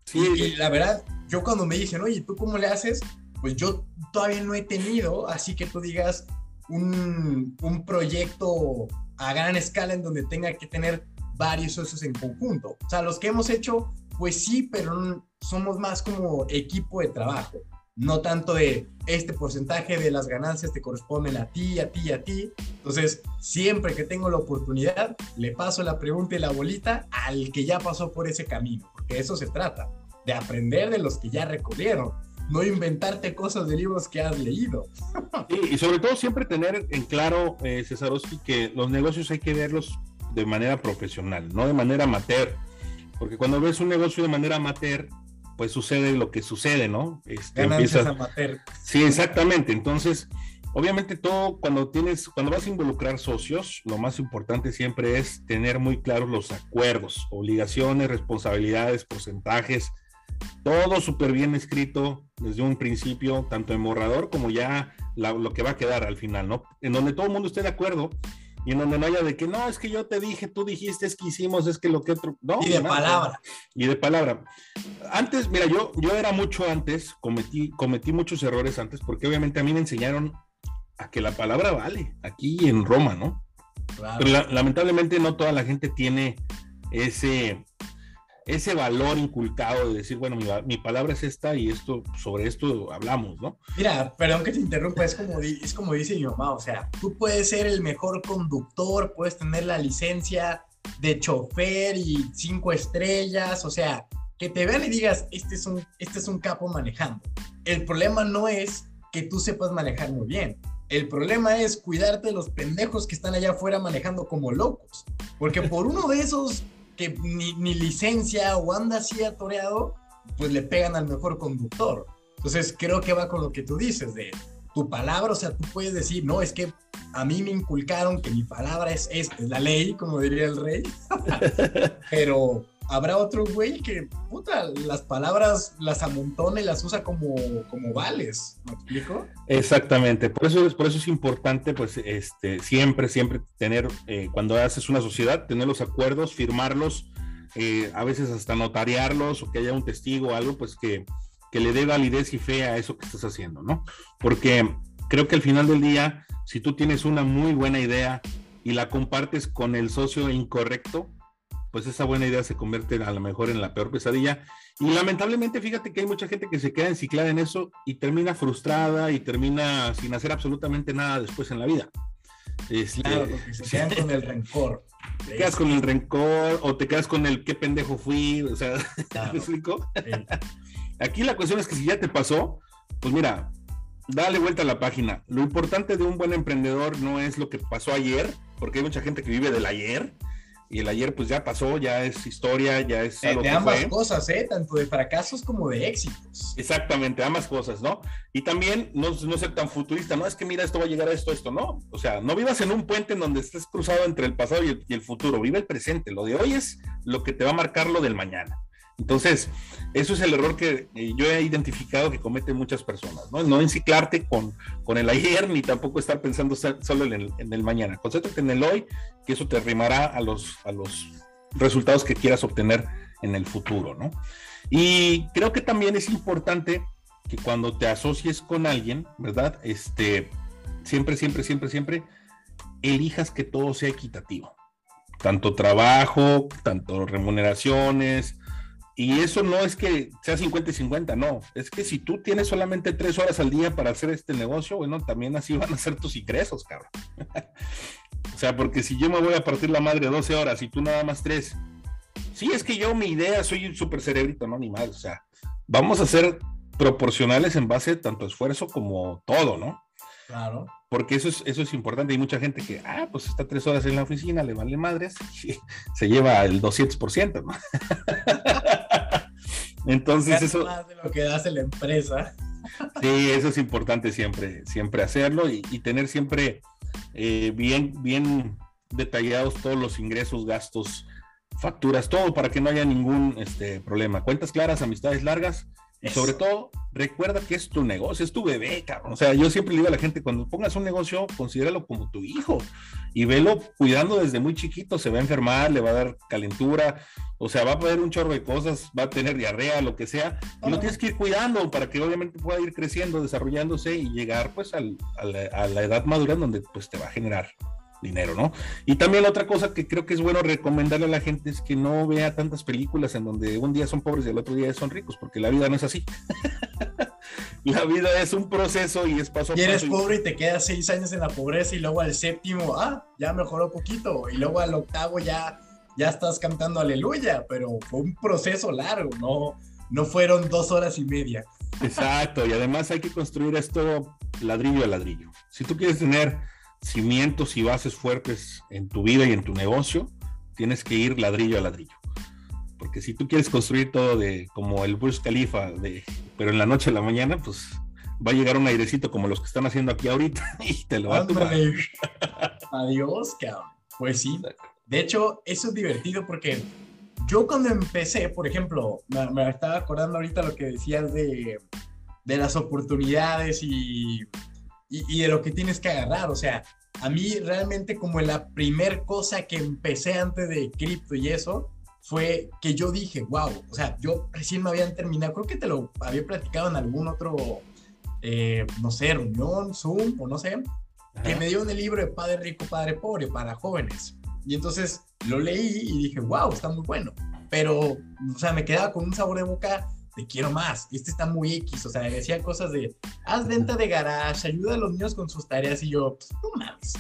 Sí, y, y la verdad, yo cuando me dicen, oye, ¿tú cómo le haces? Pues yo todavía no he tenido, así que tú digas, un, proyecto a gran escala en donde tenga que tener varios socios en conjunto. O sea, los que hemos hecho, pues sí, pero somos más como equipo de trabajo. No tanto de este porcentaje de las ganancias te corresponden a ti, a ti a ti. Entonces, siempre que tengo la oportunidad, le paso la pregunta y la bolita al que ya pasó por ese camino, porque eso se trata, de aprender de los que ya recorrieron, no inventarte cosas de libros que has leído. [laughs] Sí, y sobre todo siempre tener en claro, eh, Cesarowski, que los negocios hay que verlos de manera profesional, no de manera amateur. Porque cuando ves un negocio de manera amateur, pues sucede lo que sucede, ¿no? Este, Ganancias empieza- amateur. Sí, exactamente. Entonces, obviamente todo cuando tienes, cuando vas a involucrar socios, lo más importante siempre es tener muy claros los acuerdos, obligaciones, responsabilidades, porcentajes, todo súper bien escrito desde un principio, tanto en borrador como ya la- lo que va a quedar al final, ¿no? En donde todo el mundo esté de acuerdo y en donde no haya de que no, es que yo te dije, tú dijiste, es que hicimos, es que lo que otro, no. Y de palabra. y de palabra. Antes, mira, yo, yo era mucho antes, cometí, cometí muchos errores antes, porque obviamente a mí me enseñaron a que la palabra vale aquí en Roma, ¿no? Claro. Pero la- lamentablemente no toda la gente tiene ese, ese valor inculcado de decir, bueno, mi, mi palabra es esta y esto, sobre esto hablamos, ¿no? Mira, perdón que te interrumpa, es como, es como dice mi mamá, o sea, tú puedes ser el mejor conductor, puedes tener la licencia de chofer y cinco estrellas, o sea, que te vean y digas, este es un, este es un capo manejando. El problema no es que tú sepas manejar muy bien. El problema es cuidarte de los pendejos que están allá afuera manejando como locos. Porque por uno de esos que ni, ni licencia o anda así atoreado, pues le pegan al mejor conductor. Entonces creo que va con lo que tú dices, de tu palabra, o sea, tú puedes decir, no, es que a mí me inculcaron que mi palabra es esta, es la ley, como diría el rey, [laughs] pero habrá otro güey que, puta, las palabras las amontona y las usa como, como vales, ¿me explico? Exactamente, por eso es, por eso es importante, pues, este, siempre, siempre tener, eh, cuando haces una sociedad, tener los acuerdos, firmarlos, eh, a veces hasta notariarlos o que haya un testigo o algo, pues que, que le dé validez y fe a eso que estás haciendo, ¿no? Porque creo que al final del día, si tú tienes una muy buena idea y la compartes con el socio incorrecto, pues esa buena idea se convierte a lo mejor en la peor pesadilla. Y lamentablemente, fíjate que hay mucha gente que se queda enciclada en eso y termina frustrada y termina sin hacer absolutamente nada después en la vida. Este, Claro, porque se quedan con el rencor. te quedas con el rencor o te quedas con el qué pendejo fui, o sea, [laughs] ¿me explico? Aquí la cuestión es que si ya te pasó, pues mira, dale vuelta a la página. Lo importante de un buen emprendedor no es lo que pasó ayer, porque hay mucha gente que vive del ayer, y el ayer pues ya pasó, ya es historia, ya es... de ambas cosas, ¿eh? Tanto de fracasos como de éxitos. Exactamente, ambas cosas, ¿no? Y también no, no ser tan futurista, no es que mira, esto va a llegar a esto, esto, no. O sea, no vivas en un puente en donde estés cruzado entre el pasado y el, y el futuro, vive el presente. Lo de hoy es lo que te va a marcar lo del mañana. Entonces, eso es el error que eh, yo he identificado que cometen muchas personas, ¿no? No enciclarte con, con el ayer ni tampoco estar pensando solo en el, mañana. Concéntrate en el hoy, que eso te arrimará a los, a los resultados que quieras obtener en el futuro, ¿no? Y creo que también es importante que cuando te asocies con alguien, ¿verdad? Este, siempre, siempre, siempre, siempre, elijas que todo sea equitativo. Tanto trabajo, tanto remuneraciones, y eso no es que sea 50 y 50, no. Es que si tú tienes solamente tres horas al día para hacer este negocio, bueno, también así [laughs] van a ser tus ingresos, cabrón. o sea, porque si yo me voy a partir la madre 12 horas y tú nada más tres, sí, es que yo mi idea soy un super cerebrito, no, ni más. O sea, vamos a ser proporcionales en base tanto esfuerzo como todo, ¿no? Claro. Porque eso es, eso es importante. Hay mucha gente que, ah, pues está tres horas en la oficina, le vale madres, y [laughs] se lleva el 200%, ¿no? [laughs] Entonces eso... Más de lo que hace la empresa. [laughs] Sí, eso es importante siempre, siempre hacerlo y, tener siempre eh, bien, bien detallados todos los ingresos, gastos, facturas, todo para que no haya ningún este, problema. Cuentas claras, amistades largas y sobre todo, recuerda que es tu negocio, es tu bebé, cabrón. O sea, yo siempre le digo a la gente, cuando pongas un negocio, considéralo como tu hijo y velo cuidando desde muy chiquito. Se va a enfermar, le va a dar calentura, o sea, va a poner un chorro de cosas, va a tener diarrea, lo que sea. Y lo tienes que ir cuidando para que obviamente pueda ir creciendo, desarrollándose y llegar pues a, la, a la edad madura donde pues te va a generar dinero, ¿no? Y también otra cosa que creo que es bueno recomendarle a la gente es que no vea tantas películas en donde un día son pobres y el otro día son ricos, porque la vida no es así. [laughs] la vida es un proceso y es paso a paso. Y eres pobre y te quedas seis años en la pobreza y luego al séptimo, ah, ya mejoró poquito, y luego al octavo ya, ya estás cantando aleluya, pero fue un proceso largo, no, no fueron dos horas y media. Exacto, y además hay que construir esto ladrillo a ladrillo. Si tú quieres tener cimientos y bases fuertes en tu vida y en tu negocio, tienes que ir ladrillo a ladrillo. Porque si tú quieres construir todo de como el Burj Khalifa, de, pero en la noche a la mañana, pues va a llegar un airecito como los que están haciendo aquí ahorita [laughs] y te lo va a tomar. Adiós, cabrón. Pues sí. De hecho, eso es divertido porque yo cuando empecé, por ejemplo, me, estaba acordando ahorita lo que decías de, de las oportunidades y y, de lo que tienes que agarrar. O sea, a mí realmente como la primer cosa que empecé antes de cripto y eso, fue que yo dije, wow, o sea, yo recién me habían terminado, creo que te lo había platicado en algún otro, eh, no sé, reunión, Zoom o no sé, que me dio el libro de Padre Rico, Padre Pobre para jóvenes. Y entonces lo leí y dije, wow, está muy bueno. Pero, o sea, me quedaba con un sabor de boca te quiero más. Este está muy X, o sea, decía cosas de, haz venta de garage, ayuda a los niños con sus tareas y yo, pues, no mames.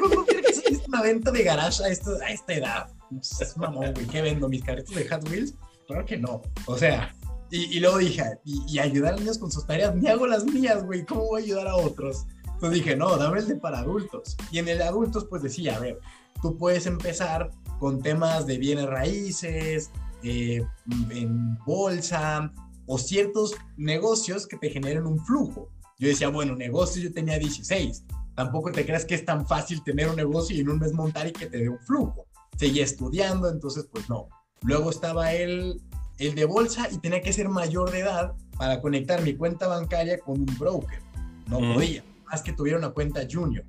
¿Cómo quieres que una venta de garage a, a esta edad? Es mamón, güey, ¿qué vendo? ¿Mis carritos de Hot Wheels? Claro que no. O sea, y, luego dije, y, ayudar a niños con sus tareas, ni hago las mías, güey, ¿cómo voy a ayudar a otros? Entonces dije, no, dame el de para adultos. Y en el de adultos, pues decía, a ver, tú puedes empezar con temas de bienes raíces, eh, en bolsa o ciertos negocios que te generen un flujo. Yo decía, bueno, negocios yo tenía 16. Tampoco te creas que es tan fácil tener un negocio y en un mes montar y que te dé un flujo. Seguía estudiando, entonces pues no. Luego estaba el, el de bolsa y tenía que ser mayor de edad para conectar mi cuenta bancaria con un broker. No podía, más que tuviera una cuenta junior.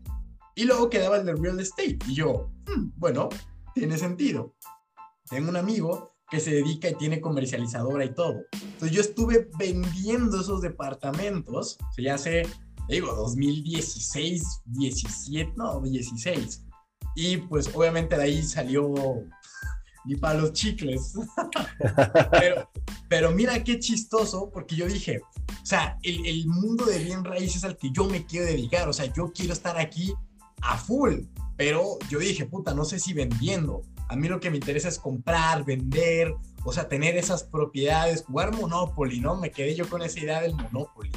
Y luego quedaba el de real estate. Y yo, hmm, bueno, tiene sentido. Tengo un amigo que se dedica y tiene comercializadora y todo. Entonces yo estuve vendiendo esos departamentos, o sea, ya hace, digo, 2016, 17, no, 16. Y pues obviamente de ahí salió [laughs] ni para los chicles. [laughs] pero, pero, mira qué chistoso, porque yo dije, o sea, el, el mundo de bien raíces al que yo me quiero dedicar, o sea, yo quiero estar aquí a full, pero yo dije, puta, no sé si vendiendo. A mí lo que me interesa es comprar, vender, o sea, tener esas propiedades, jugar Monopoly, ¿no? Me quedé yo con esa idea del Monopoly.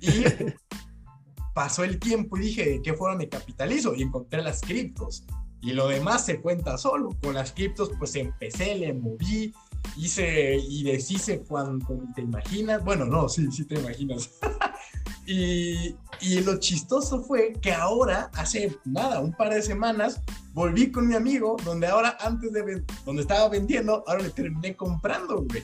Y [laughs] pasó el tiempo y dije, ¿de qué forma me capitalizo? Y encontré las criptos. Y lo demás se cuenta solo. Con las criptos, pues empecé, le moví, hice y deshice cuando te imaginas. Bueno, no, sí, sí te imaginas. [laughs] y, y lo chistoso fue que ahora, hace nada, un par de semanas, volví con mi amigo, donde ahora antes de donde estaba vendiendo, ahora le terminé comprando, güey.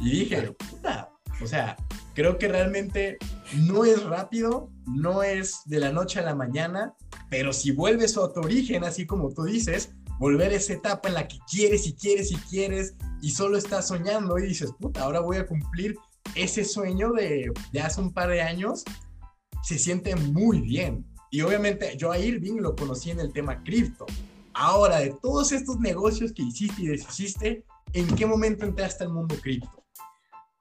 Y dije, puta, o sea, creo que realmente no es rápido, no es de la noche a la mañana, pero si vuelves a tu origen, así como tú dices, volver a esa etapa en la que quieres y quieres y quieres y solo estás soñando y dices, puta, ahora voy a cumplir ese sueño de, de hace un par de años, se siente muy bien. Y obviamente yo a Irving lo conocí en el tema cripto. Ahora, de todos estos negocios que hiciste y deshiciste, ¿en qué momento entraste al mundo cripto?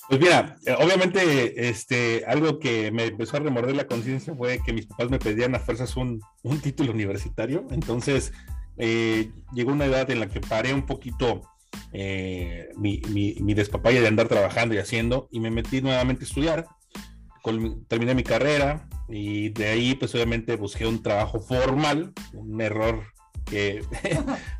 Pues mira, eh, obviamente, este, algo que me empezó a remorder la conciencia fue que mis papás me pedían a fuerzas un, un título universitario. Entonces, eh, llegó una edad en la que paré un poquito eh, mi, mi, mi, despapaya de andar trabajando y haciendo y me metí nuevamente a estudiar. terminé mi carrera y de ahí, pues obviamente busqué un trabajo formal, un error que,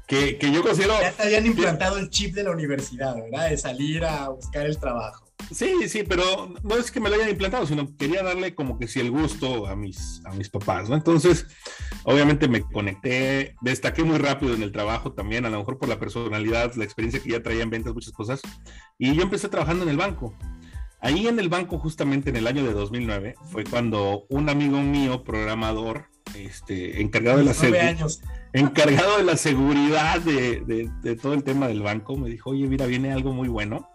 que, que, yo considero... Ya te habían implantado el chip de la universidad, ¿verdad? De salir a buscar el trabajo. Sí, sí, pero no es que me lo hayan implantado, sino quería darle como que sí el gusto a mis, a mis papás, ¿no? Entonces, obviamente me conecté, destaqué muy rápido en el trabajo también, a lo mejor por la personalidad, la experiencia que ya traía en ventas, muchas cosas, y yo empecé trabajando en el banco. Ahí en el banco, justamente en el año de 2009, fue cuando un amigo mío, programador, este, encargado de la seguridad, [laughs] encargado de la seguridad de, de, de todo el tema del banco, me dijo, oye, mira, viene algo muy bueno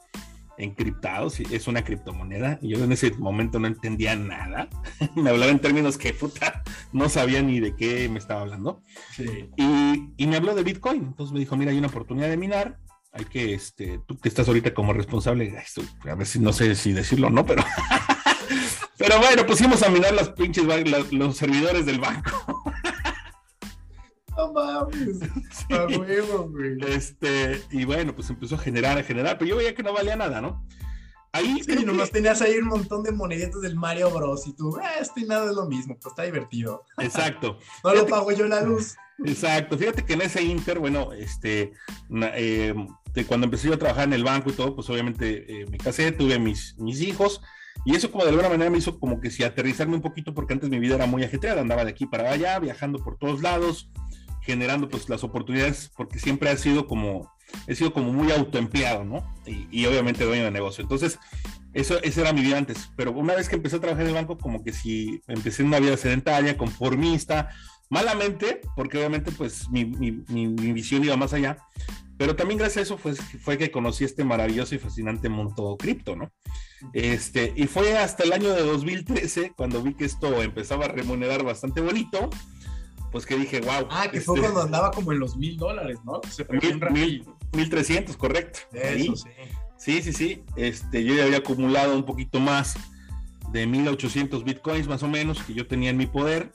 encriptados, es una criptomoneda. Y yo en ese momento no entendía nada. [laughs] me hablaba en términos que puta, no sabía ni de qué me estaba hablando. Y, y, me habló de Bitcoin. Entonces me dijo, mira, hay una oportunidad de minar. Hay que, este, tú que estás ahorita como responsable, a ver si no sé si decirlo o no, pero, [laughs] pero bueno, pusimos a minar las pinches, los servidores del banco. No mames. A huevo, güey. Este, y bueno, pues empezó a generar, a generar, pero yo veía que no valía nada, ¿no? Ahí sí, nomás tenías ahí un montón de moneditas del Mario Bros. Y tú, eh, este nada es lo mismo, pues está divertido. Exacto. [laughs] no lo pago yo la luz. Exacto. Fíjate que en ese Inter, bueno, este, eh, de cuando empecé yo a trabajar en el banco y todo, pues obviamente eh, me casé, tuve mis, mis hijos. Y eso como de alguna manera me hizo como que si aterrizarme un poquito porque antes mi vida era muy ajetreada, andaba de aquí para allá, viajando por todos lados, generando pues las oportunidades porque siempre ha sido como, he sido como muy autoempleado, ¿no? Y, obviamente dueño de negocio. Entonces, eso, esa era mi vida antes. Pero una vez que empecé a trabajar en el banco, como que si empecé en una vida sedentaria, conformista, malamente, porque obviamente pues mi, mi, mi, visión iba más allá. Pero también gracias a eso fue, fue que conocí este maravilloso y fascinante mundo cripto, ¿no? Este, y fue hasta el año de 2013 cuando vi que esto empezaba a remunerar bastante bonito pues que dije, wow. Ah, que fue este cuando andaba como en los mil dólares, ¿no? Se mil, mil, trescientos, correcto. Eso, sí. Sí, sí, sí. Este, yo ya había acumulado un poquito más de 1800 bitcoins más o menos que yo tenía en mi poder.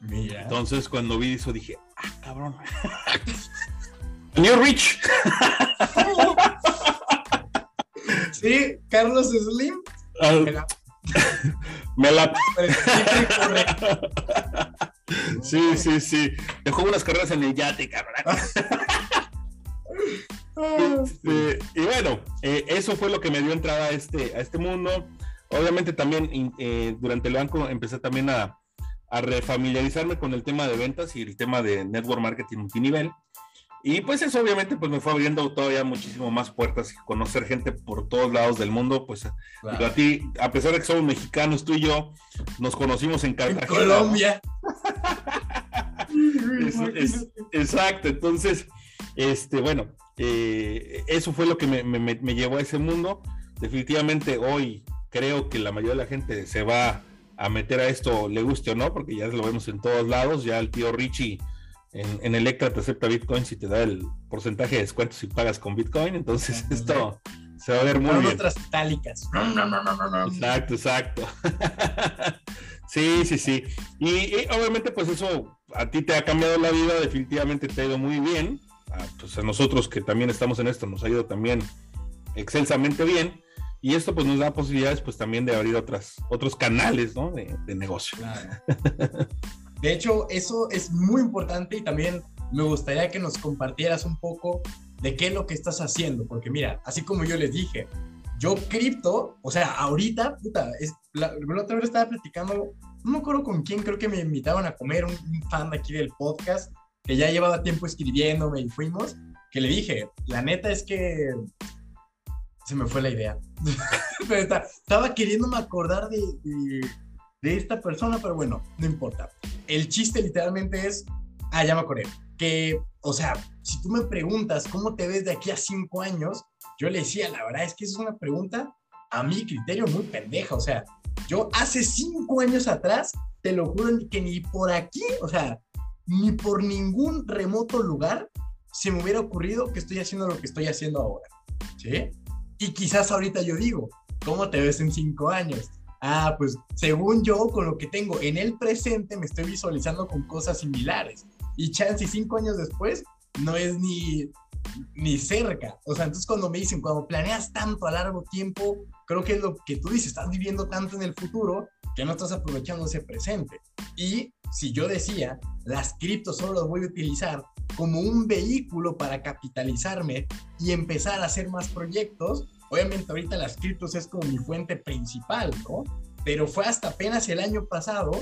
Mira. Entonces, cuando vi eso, dije, ah, cabrón. [laughs] New Rich. sí, Carlos Slim. Me la. [laughs] Sí, sí, sí. Dejó unas carreras en el yate, cabrón. Este, y bueno, eh, eso fue lo que me dio entrada a este, a este mundo. Obviamente también eh, durante el banco empecé también a, a refamiliarizarme con el tema de ventas y el tema de network marketing multinivel. Y pues eso obviamente pues me fue abriendo todavía muchísimo más puertas y conocer gente por todos lados del mundo, pues a ti, a pesar de que somos mexicanos, tú y yo nos conocimos en Cartagena. Colombia. exacto, entonces, este, bueno, eh, eso fue lo que me, me, llevó a ese mundo. Definitivamente hoy creo que la mayoría de la gente se va a meter a esto, le guste o no, porque ya lo vemos en todos lados, ya el tío Richie en, Electra te acepta Bitcoin si te da el porcentaje de descuento si pagas con Bitcoin. Entonces, esto se va a ver muy bien. otras itálicas. Exacto, exacto. [laughs] sí, sí, sí. Y, obviamente, pues eso a ti te ha cambiado la vida, definitivamente te ha ido muy bien. A, pues a nosotros que también estamos en esto nos ha ido también excelsamente bien. Y esto pues nos da posibilidades pues también de abrir otras, otros canales ¿no? de, de negocio. [laughs] De hecho, eso es muy importante y también me gustaría que nos compartieras un poco de qué es lo que estás haciendo, porque mira, así como yo les dije, yo cripto, o sea, ahorita, puta, es, la, otra vez estaba platicando, no me acuerdo con quién, creo que me invitaban a comer, un, fan de aquí del podcast, que ya llevaba tiempo escribiéndome y fuimos, que le dije, la neta es que se me fue la idea. [laughs] estaba queriéndome acordar de, de, esta persona, pero bueno, no importa. El chiste literalmente es, ah, ya me acordé, que, o sea, si tú me preguntas cómo te ves de aquí a cinco años, yo le decía, la verdad es que es una pregunta a mi criterio muy pendeja. O sea, yo hace cinco años atrás, te lo juro que ni por aquí, o sea, ni por ningún remoto lugar se me hubiera ocurrido que estoy haciendo lo que estoy haciendo ahora. ¿Sí? Y quizás ahorita yo digo, ¿cómo te ves en cinco años? Ah, pues según yo, con lo que tengo en el presente, me estoy visualizando con cosas similares y chance cinco años después no es ni, ni cerca. O sea, entonces cuando me dicen, cuando planeas tanto a largo tiempo, creo que es lo que tú dices, estás viviendo tanto en el futuro que no estás aprovechando ese presente. Y si yo decía, las criptos solo las voy a utilizar como un vehículo para capitalizarme y empezar a hacer más proyectos, obviamente ahorita las criptos es como mi fuente principal, ¿no? Pero fue hasta apenas el año pasado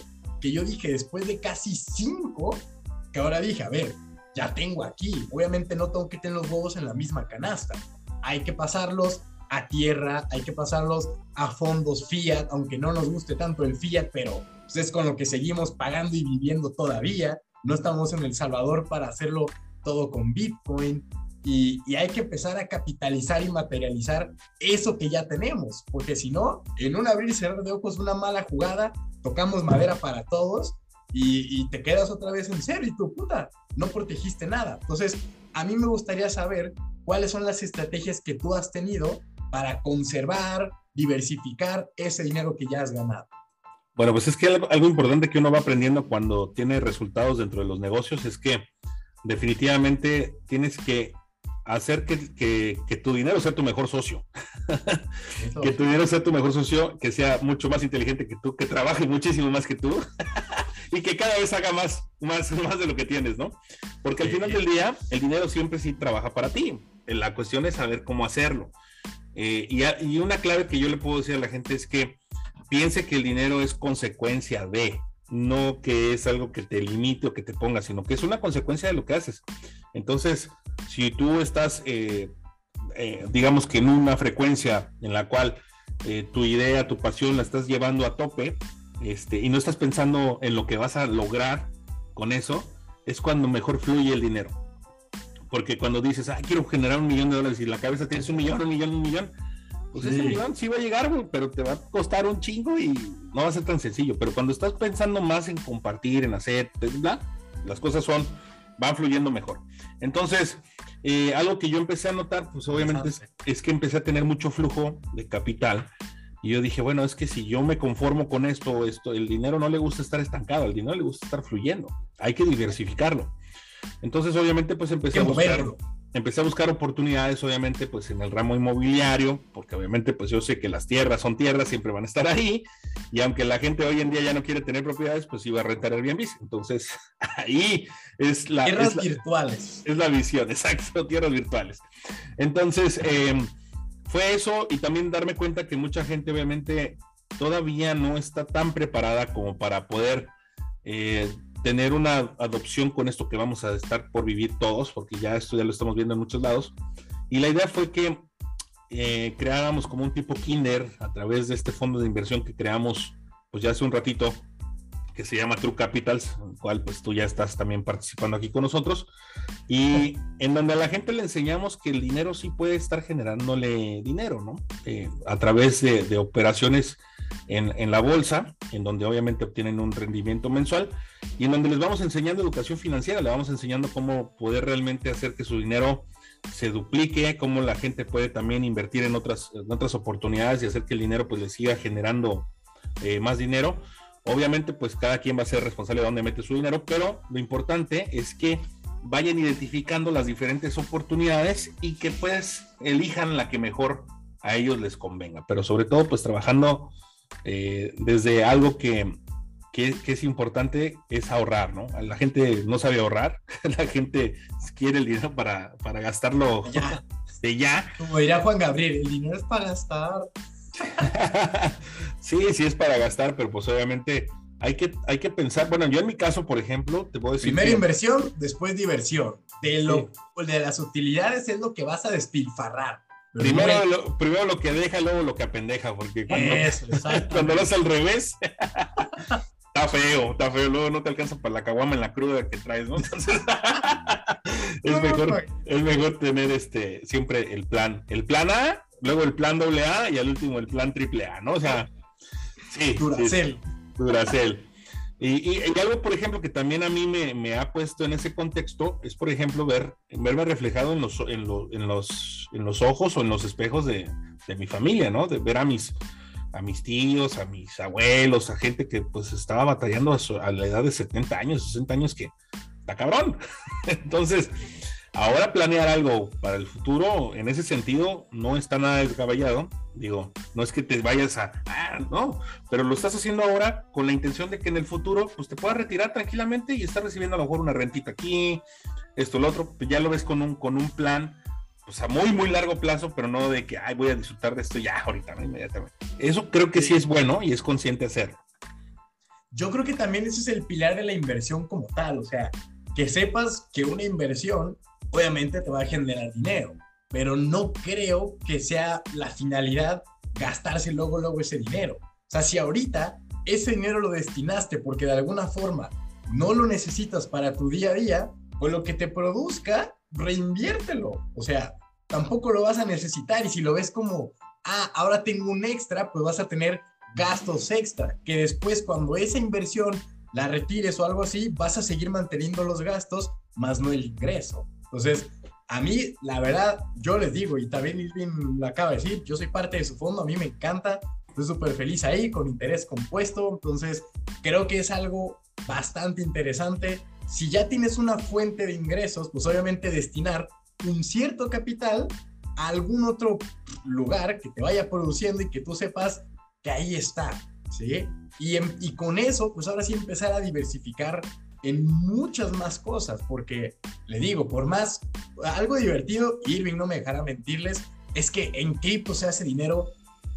que yo dije, después de casi cinco, que ahora dije, a ver, ya tengo aquí, obviamente no tengo que tener los huevos en la misma canasta, hay que pasarlos a tierra, hay que pasarlos a fondos fiat, aunque no nos guste tanto el fiat, pero pues, es con lo que seguimos pagando y viviendo todavía, no estamos en El Salvador para hacerlo todo con Bitcoin, y, y, hay que empezar a capitalizar y materializar eso que ya tenemos, porque si no, en un abrir y cerrar de ojos, una mala jugada, tocamos madera para todos y, te quedas otra vez en cero y tu puta, no protegiste nada. Entonces, a mí me gustaría saber cuáles son las estrategias que tú has tenido para conservar, diversificar ese dinero que ya has ganado. Bueno, pues es que algo, algo importante que uno va aprendiendo cuando tiene resultados dentro de los negocios es que definitivamente tienes que hacer que, que, tu dinero sea tu mejor socio. que tu dinero sea tu mejor socio, que sea mucho más inteligente que tú, que trabaje muchísimo más que tú [laughs] y que cada vez haga más, más, más de lo que tienes, ¿no? Porque al final del día, el dinero siempre sí trabaja para ti. La cuestión es saber cómo hacerlo. Eh, y, y una clave que yo le puedo decir a la gente es que piense que el dinero es consecuencia de, no que es algo que te limite o que te ponga, sino que es una consecuencia de lo que haces. Entonces, si tú estás, eh, eh, digamos que en una frecuencia en la cual eh, tu idea, tu pasión la estás llevando a tope, este, y no estás pensando en lo que vas a lograr con eso, es cuando mejor fluye el dinero. Porque cuando dices, ah, quiero generar un millón de dólares y la cabeza tienes un millón, un millón, un millón, pues ese millón sí va a llegar, pero te va a costar un chingo y no va a ser tan sencillo. Pero cuando estás pensando más en compartir, en hacer, las cosas son, van fluyendo mejor. Entonces, eh, algo que yo empecé a notar, pues obviamente es, que empecé a tener mucho flujo de capital. Y yo dije, bueno, es que si yo me conformo con esto, esto, el dinero no le gusta estar estancado, el dinero le gusta estar fluyendo. Hay que diversificarlo. Entonces, obviamente, pues empecé a buscar empecé a buscar oportunidades, obviamente, pues en el ramo inmobiliario, porque obviamente, pues yo sé que las tierras son tierras, siempre van a estar ahí, y aunque la gente hoy en día ya no quiere tener propiedades, pues iba a rentar Airbnb. Entonces, [laughs] ahí es la... Tierras virtuales. Es la visión, [laughs] exacto, tierras virtuales. Entonces, em, fue eso y también darme cuenta que mucha gente, obviamente, todavía no está tan preparada como para poder... Eh, tener una adopción con esto que vamos a estar por vivir todos, porque ya esto ya lo estamos viendo en muchos lados. Y la idea fue que eh, creáramos como un tipo Kinder a través de este fondo de inversión que creamos pues ya hace un ratito, que se llama True Capitals, en el cual pues tú ya estás también participando aquí con nosotros, y en donde a la gente le enseñamos que el dinero sí puede estar generándole dinero, ¿no? Eh, a través de, operaciones en, en, la bolsa, en donde obviamente obtienen un rendimiento mensual y en donde les vamos enseñando educación financiera, le vamos enseñando cómo poder realmente hacer que su dinero se duplique, cómo la gente puede también invertir en otras, otras oportunidades y hacer que el dinero pues le siga generando eh, más dinero. Obviamente, pues cada quien va a ser responsable de dónde mete su dinero, pero lo importante es que vayan identificando las diferentes oportunidades y que pues elijan la que mejor a ellos les convenga, pero sobre todo pues trabajando eh, desde algo que, que, es importante es ahorrar, ¿no? La gente no sabe ahorrar, [laughs] la gente quiere el dinero para, para gastarlo ya. de ya. Como diría Juan Gabriel, el dinero es para gastar. [laughs] sí, sí es para gastar, pero pues obviamente hay que, hay que pensar, bueno, yo en mi caso, por ejemplo, te puedo decir... Primero inversión, después diversión. De, lo, de las utilidades es lo que vas a despilfarrar. Primero lo, primero lo que deja, luego lo que apendeja, porque cuando, [laughs] cuando lo haces al revés, [laughs] está feo, está feo, luego no te alcanza para la caguama en la cruda que traes, ¿no? Entonces, es, mejor, es mejor tener este, siempre el plan, el plan A, luego el plan doble A y al último el plan triple A, ¿no? O sea, sí. Duracel. Duracel. Y, y, algo, por ejemplo, que también a mí me, me, ha puesto en ese contexto es, por ejemplo, ver, verme reflejado en los, en, en, los, en los ojos o en los espejos de, de, mi familia, ¿no? De ver a mis, a mis tíos, a mis abuelos, a gente que pues estaba batallando a, a la edad de 70 años, 60 años, que está cabrón. [laughs] Entonces, Ahora planear algo para el futuro, en ese sentido, no está nada descabellado. Digo, no es que te vayas a, ah, no, pero lo estás haciendo ahora con la intención de que en el futuro, pues te puedas retirar tranquilamente y estar recibiendo a lo mejor una rentita aquí, esto, lo otro, pues ya lo ves con un, con un plan, pues a muy, muy largo plazo, pero no de que, ay, voy a disfrutar de esto ya ahorita, ¿no? inmediatamente. Eso creo que sí es bueno y es consciente hacerlo. Yo creo que también ese es el pilar de la inversión como tal, o sea, que sepas que una inversión obviamente te va a generar dinero, pero no creo que sea la finalidad gastarse luego, luego ese dinero. O sea, si ahorita ese dinero lo destinaste porque de alguna forma no lo necesitas para tu día a día, pues lo que te produzca, reinviértelo. O sea, tampoco lo vas a necesitar y si lo ves como, ah, ahora tengo un extra, pues vas a tener gastos extra, que después cuando esa inversión la retires o algo así, vas a seguir manteniendo los gastos, más no el ingreso. Entonces, a mí, la verdad, yo les digo, y también Irving lo acaba de decir, yo soy parte de su fondo, a mí me encanta, estoy súper feliz ahí, con interés compuesto, entonces creo que es algo bastante interesante. Si ya tienes una fuente de ingresos, pues obviamente destinar un cierto capital a algún otro lugar que te vaya produciendo y que tú sepas que ahí está, ¿sí? Y, y con eso, pues ahora sí empezar a diversificar en muchas más cosas, porque le digo, por más algo divertido, Irving no me dejará mentirles, es que en cripto se hace dinero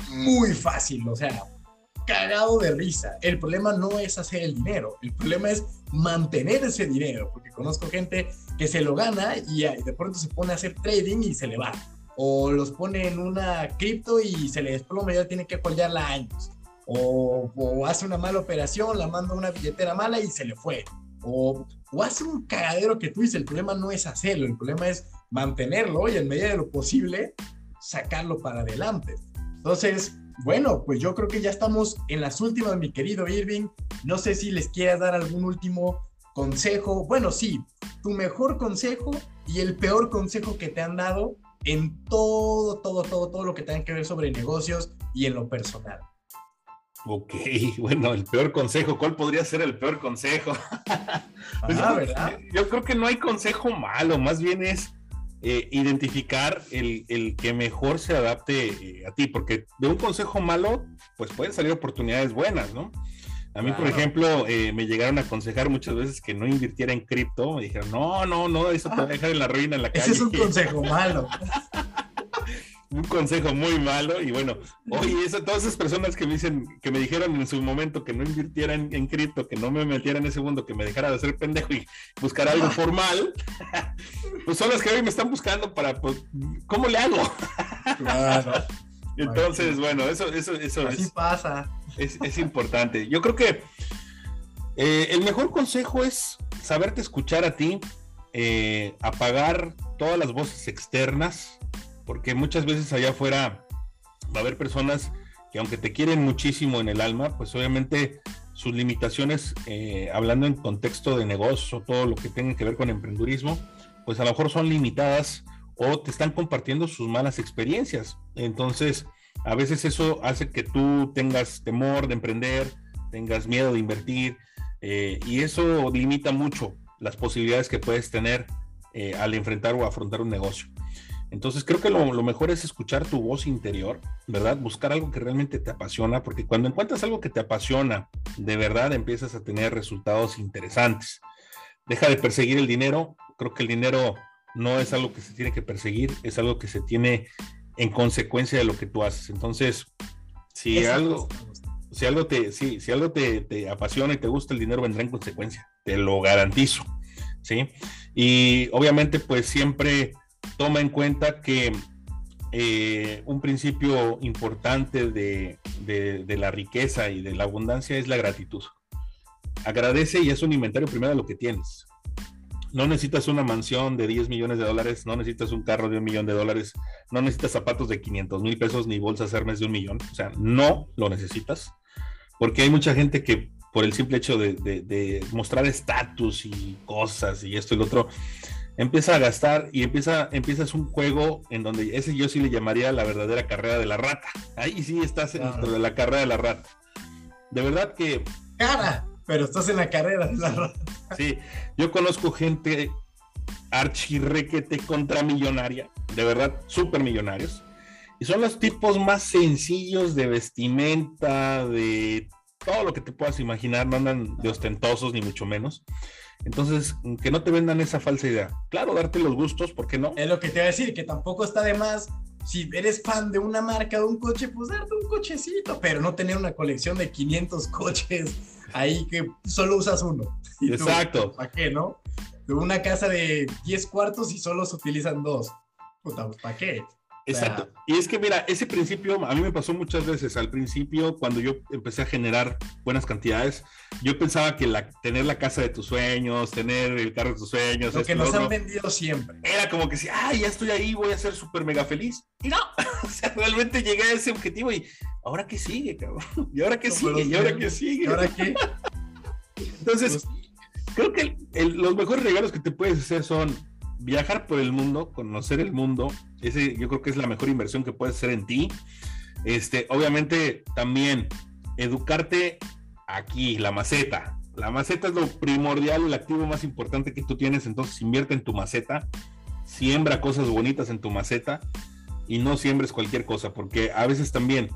muy fácil, o sea, cagado de risa. El problema no es hacer el dinero, el problema es mantener ese dinero, porque conozco gente que se lo gana y de pronto se pone a hacer trading y se le va. O los pone en una cripto y se le desploma y ya tiene que colgarla años. O, o, hace una mala operación, la manda a una billetera mala y se le fue o, hace un cagadero que tú dices, el problema no es hacerlo, el problema es mantenerlo y en medida de lo posible sacarlo para adelante. Entonces, bueno, pues yo creo que ya estamos en las últimas, mi querido Irving. No sé si les quieras dar algún último consejo. Bueno, sí, tu mejor consejo y el peor consejo que te han dado en todo, todo, todo, todo lo que tenga que ver sobre negocios y en lo personal. Ok, [laughs] bueno, el peor consejo, ¿cuál podría ser el peor consejo? [laughs] Pues ah, ¿verdad? Yo creo que no hay consejo malo, más bien es eh, identificar el, que mejor se adapte eh, a ti, porque de un consejo malo, pues pueden salir oportunidades buenas, ¿no? A mí, por ejemplo, eh, me llegaron a aconsejar muchas veces que no invirtiera en cripto. Me dijeron, no, no, no, eso te va a dejar en la ruina en la calle. Ese es un consejo malo. [laughs] un consejo muy malo y bueno, oye, todas esas personas que me dicen, que me dijeron en su momento que no invirtiera en, cripto, que no me metiera en ese mundo, que me dejara de ser pendejo y buscar algo formal, pues son las que hoy me están buscando para, pues, ¿cómo le hago? Claro. Entonces, bueno, eso, eso, eso Así pasa. Es, importante. Yo creo que eh, el mejor consejo es saberte escuchar a ti, eh, apagar todas las voces externas, porque muchas veces allá afuera va a haber personas que aunque te quieren muchísimo en el alma, pues obviamente sus limitaciones, eh, hablando en contexto de negocio, todo lo que tenga que ver con emprendurismo, pues a lo mejor son limitadas o te están compartiendo sus malas experiencias. Entonces, a veces eso hace que tú tengas temor de emprender, tengas miedo de invertir eh, y eso limita mucho las posibilidades que puedes tener eh, al enfrentar o afrontar un negocio. Entonces creo que lo, mejor es escuchar tu voz interior, ¿verdad? Buscar algo que realmente te apasiona, porque cuando encuentras algo que te apasiona, de verdad empiezas a tener resultados interesantes. Deja de perseguir el dinero. Creo que el dinero no es algo que se tiene que perseguir, es algo que se tiene en consecuencia de lo que tú haces. Entonces, si algo, si algo te, si, si algo te, te, apasiona y te gusta, el dinero vendrá en consecuencia. Te lo garantizo. ¿Sí? Y obviamente, pues siempre toma en cuenta que eh, un principio importante de, la riqueza y de la abundancia es la gratitud. Agradece y es un inventario primero de lo que tienes. No necesitas una mansión de 10 millones de dólares, no necesitas un carro de un millón de dólares, no necesitas zapatos de 500 mil pesos ni bolsas Hermes de un millón. O sea, no lo necesitas. Porque hay mucha gente que por el simple hecho de, de mostrar estatus y cosas y esto y lo otro, empieza a gastar y empieza, empiezas un juego en donde ese yo sí le llamaría la verdadera carrera de la rata. Ahí sí estás dentro de la carrera de la rata. De verdad que. Cara, pero estás en la carrera de la rata. Sí, yo conozco gente archirrequete contramillonaria, de verdad, súper millonarios. Y son los tipos más sencillos de vestimenta, de todo lo que te puedas imaginar, no andan de ostentosos ni mucho menos. Entonces, que no te vendan esa falsa idea. Claro, darte los gustos, ¿por qué no? Es lo que te voy a decir, que tampoco está de más. Si eres fan de una marca, de un coche, pues darte un cochecito, pero no tener una colección de 500 coches ahí que solo usas uno. Exacto. ¿Para qué, no? De una casa de 10 cuartos y solo se utilizan dos. Puta, ¿para qué? Exacto. Y es que mira, ese principio a mí me pasó muchas veces. Al principio, cuando yo empecé a generar buenas cantidades, yo pensaba que la, tener la casa de tus sueños, tener el carro de tus sueños, lo que nos han vendido siempre. Era como que si, ah, ya estoy ahí, voy a ser súper mega feliz. Y no, [laughs] o sea, realmente llegué a ese objetivo y ahora qué sigue, cabrón. ¿Y ahora qué sigue? ¿Y ahora qué sigue? ¿Y ahora qué? [laughs] Entonces, pues creo que los mejores regalos que te puedes hacer son viajar por el mundo, conocer el mundo, ese yo creo que es la mejor inversión que puedes hacer en ti. Este, obviamente también educarte aquí, la maceta. La maceta es lo primordial, el activo más importante que tú tienes, entonces invierte en tu maceta, siembra cosas bonitas en tu maceta y no siembres cualquier cosa, porque a veces también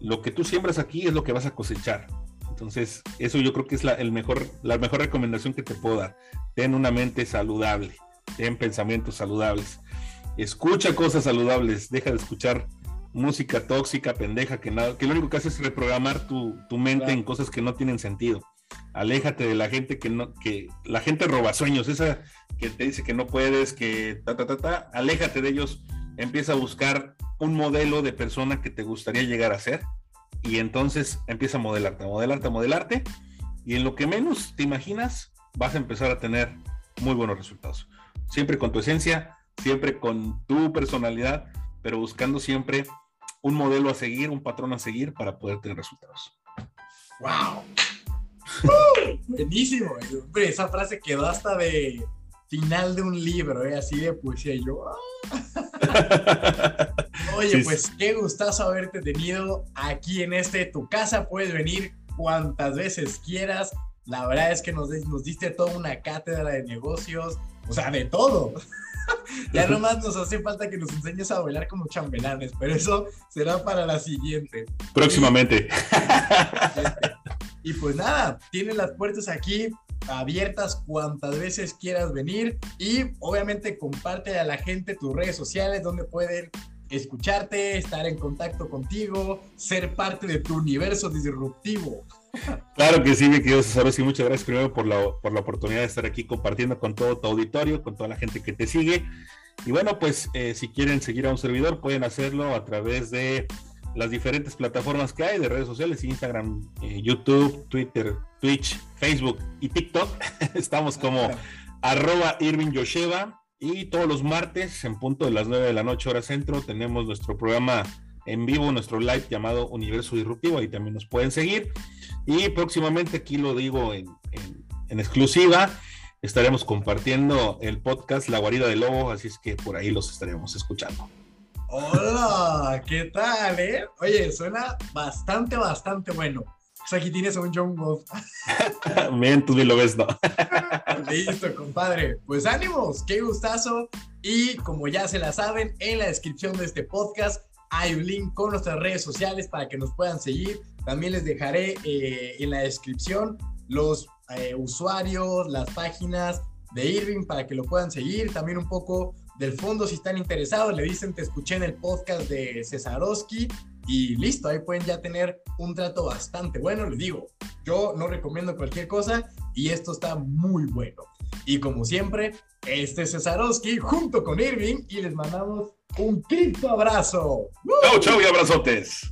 lo que tú siembras aquí es lo que vas a cosechar. Entonces, eso yo creo que es la, el mejor, la mejor recomendación que te puedo dar. Ten una mente saludable en pensamientos saludables. Escucha cosas saludables, deja de escuchar música tóxica, pendeja, que, nada, que lo único que hace es reprogramar tu, mente en cosas que no tienen sentido. Aléjate de la gente que no, que la gente roba sueños, esa que te dice que no puedes, que ta, ta, ta, ta, aléjate de ellos, empieza a buscar un modelo de persona que te gustaría llegar a ser y entonces empieza a modelarte, a modelarte, a modelarte y en lo que menos te imaginas vas a empezar a tener muy buenos resultados siempre con tu esencia, siempre con tu personalidad, pero buscando siempre un modelo a seguir, un patrón a seguir para poder tener resultados. ¡Wow! ¡Uh! [laughs] buenísimo. Hombre, esa frase quedó hasta de final de un libro, ¿eh? así de poesía. Y yo, ¡ah! [laughs] Oye, pues qué gustazo haberte tenido aquí en este tu casa. Puedes venir cuantas veces quieras. La verdad es que nos, nos diste toda una cátedra de negocios, o sea, de todo. [laughs] ya nomás nos hace falta que nos enseñes a bailar como chambelanes, pero eso será para la siguiente. Próximamente. [laughs] Y, pues nada, tienes las puertas aquí abiertas cuantas veces quieras venir y obviamente comparte a la gente tus redes sociales donde pueden escucharte, estar en contacto contigo, ser parte de tu universo disruptivo. Claro que sí, mi querido César, y muchas gracias primero por la, por la oportunidad de estar aquí compartiendo con todo tu auditorio, con toda la gente que te sigue. Y bueno, pues eh, si quieren seguir a un servidor, pueden hacerlo a través de las diferentes plataformas que hay de redes sociales, Instagram, eh, YouTube, Twitter, Twitch, Facebook y TikTok. [laughs] Estamos como arroba Irving Yosheva y todos los martes en punto de las 9 de la noche hora centro tenemos nuestro programa en vivo, nuestro live llamado Universo Disruptivo, ahí también nos pueden seguir. Y próximamente, aquí lo digo en, exclusiva, estaremos compartiendo el podcast La Guarida del Lobo, así es que por ahí los estaremos escuchando. Hola, ¿qué tal? Eh? Oye, suena bastante, bastante bueno. Aquí tienes a un John Wolf. [laughs] Men, tú ni lo ves, ¿no? [laughs] Listo, compadre. Pues ánimos, qué gustazo. Y como ya se la saben, en la descripción de este podcast hay un link con nuestras redes sociales para que nos puedan seguir. También les dejaré eh, en la descripción los eh, usuarios, las páginas de Irving para que lo puedan seguir. También un poco del fondo si están interesados. Le dicen, te escuché en el podcast de Cesarowski y listo, ahí pueden ya tener un trato bastante bueno. Les digo, yo no recomiendo cualquier cosa y esto está muy bueno. Y como siempre, este es Cesarowski junto con Irving y les mandamos un quinto abrazo. Chau, chau y abrazotes.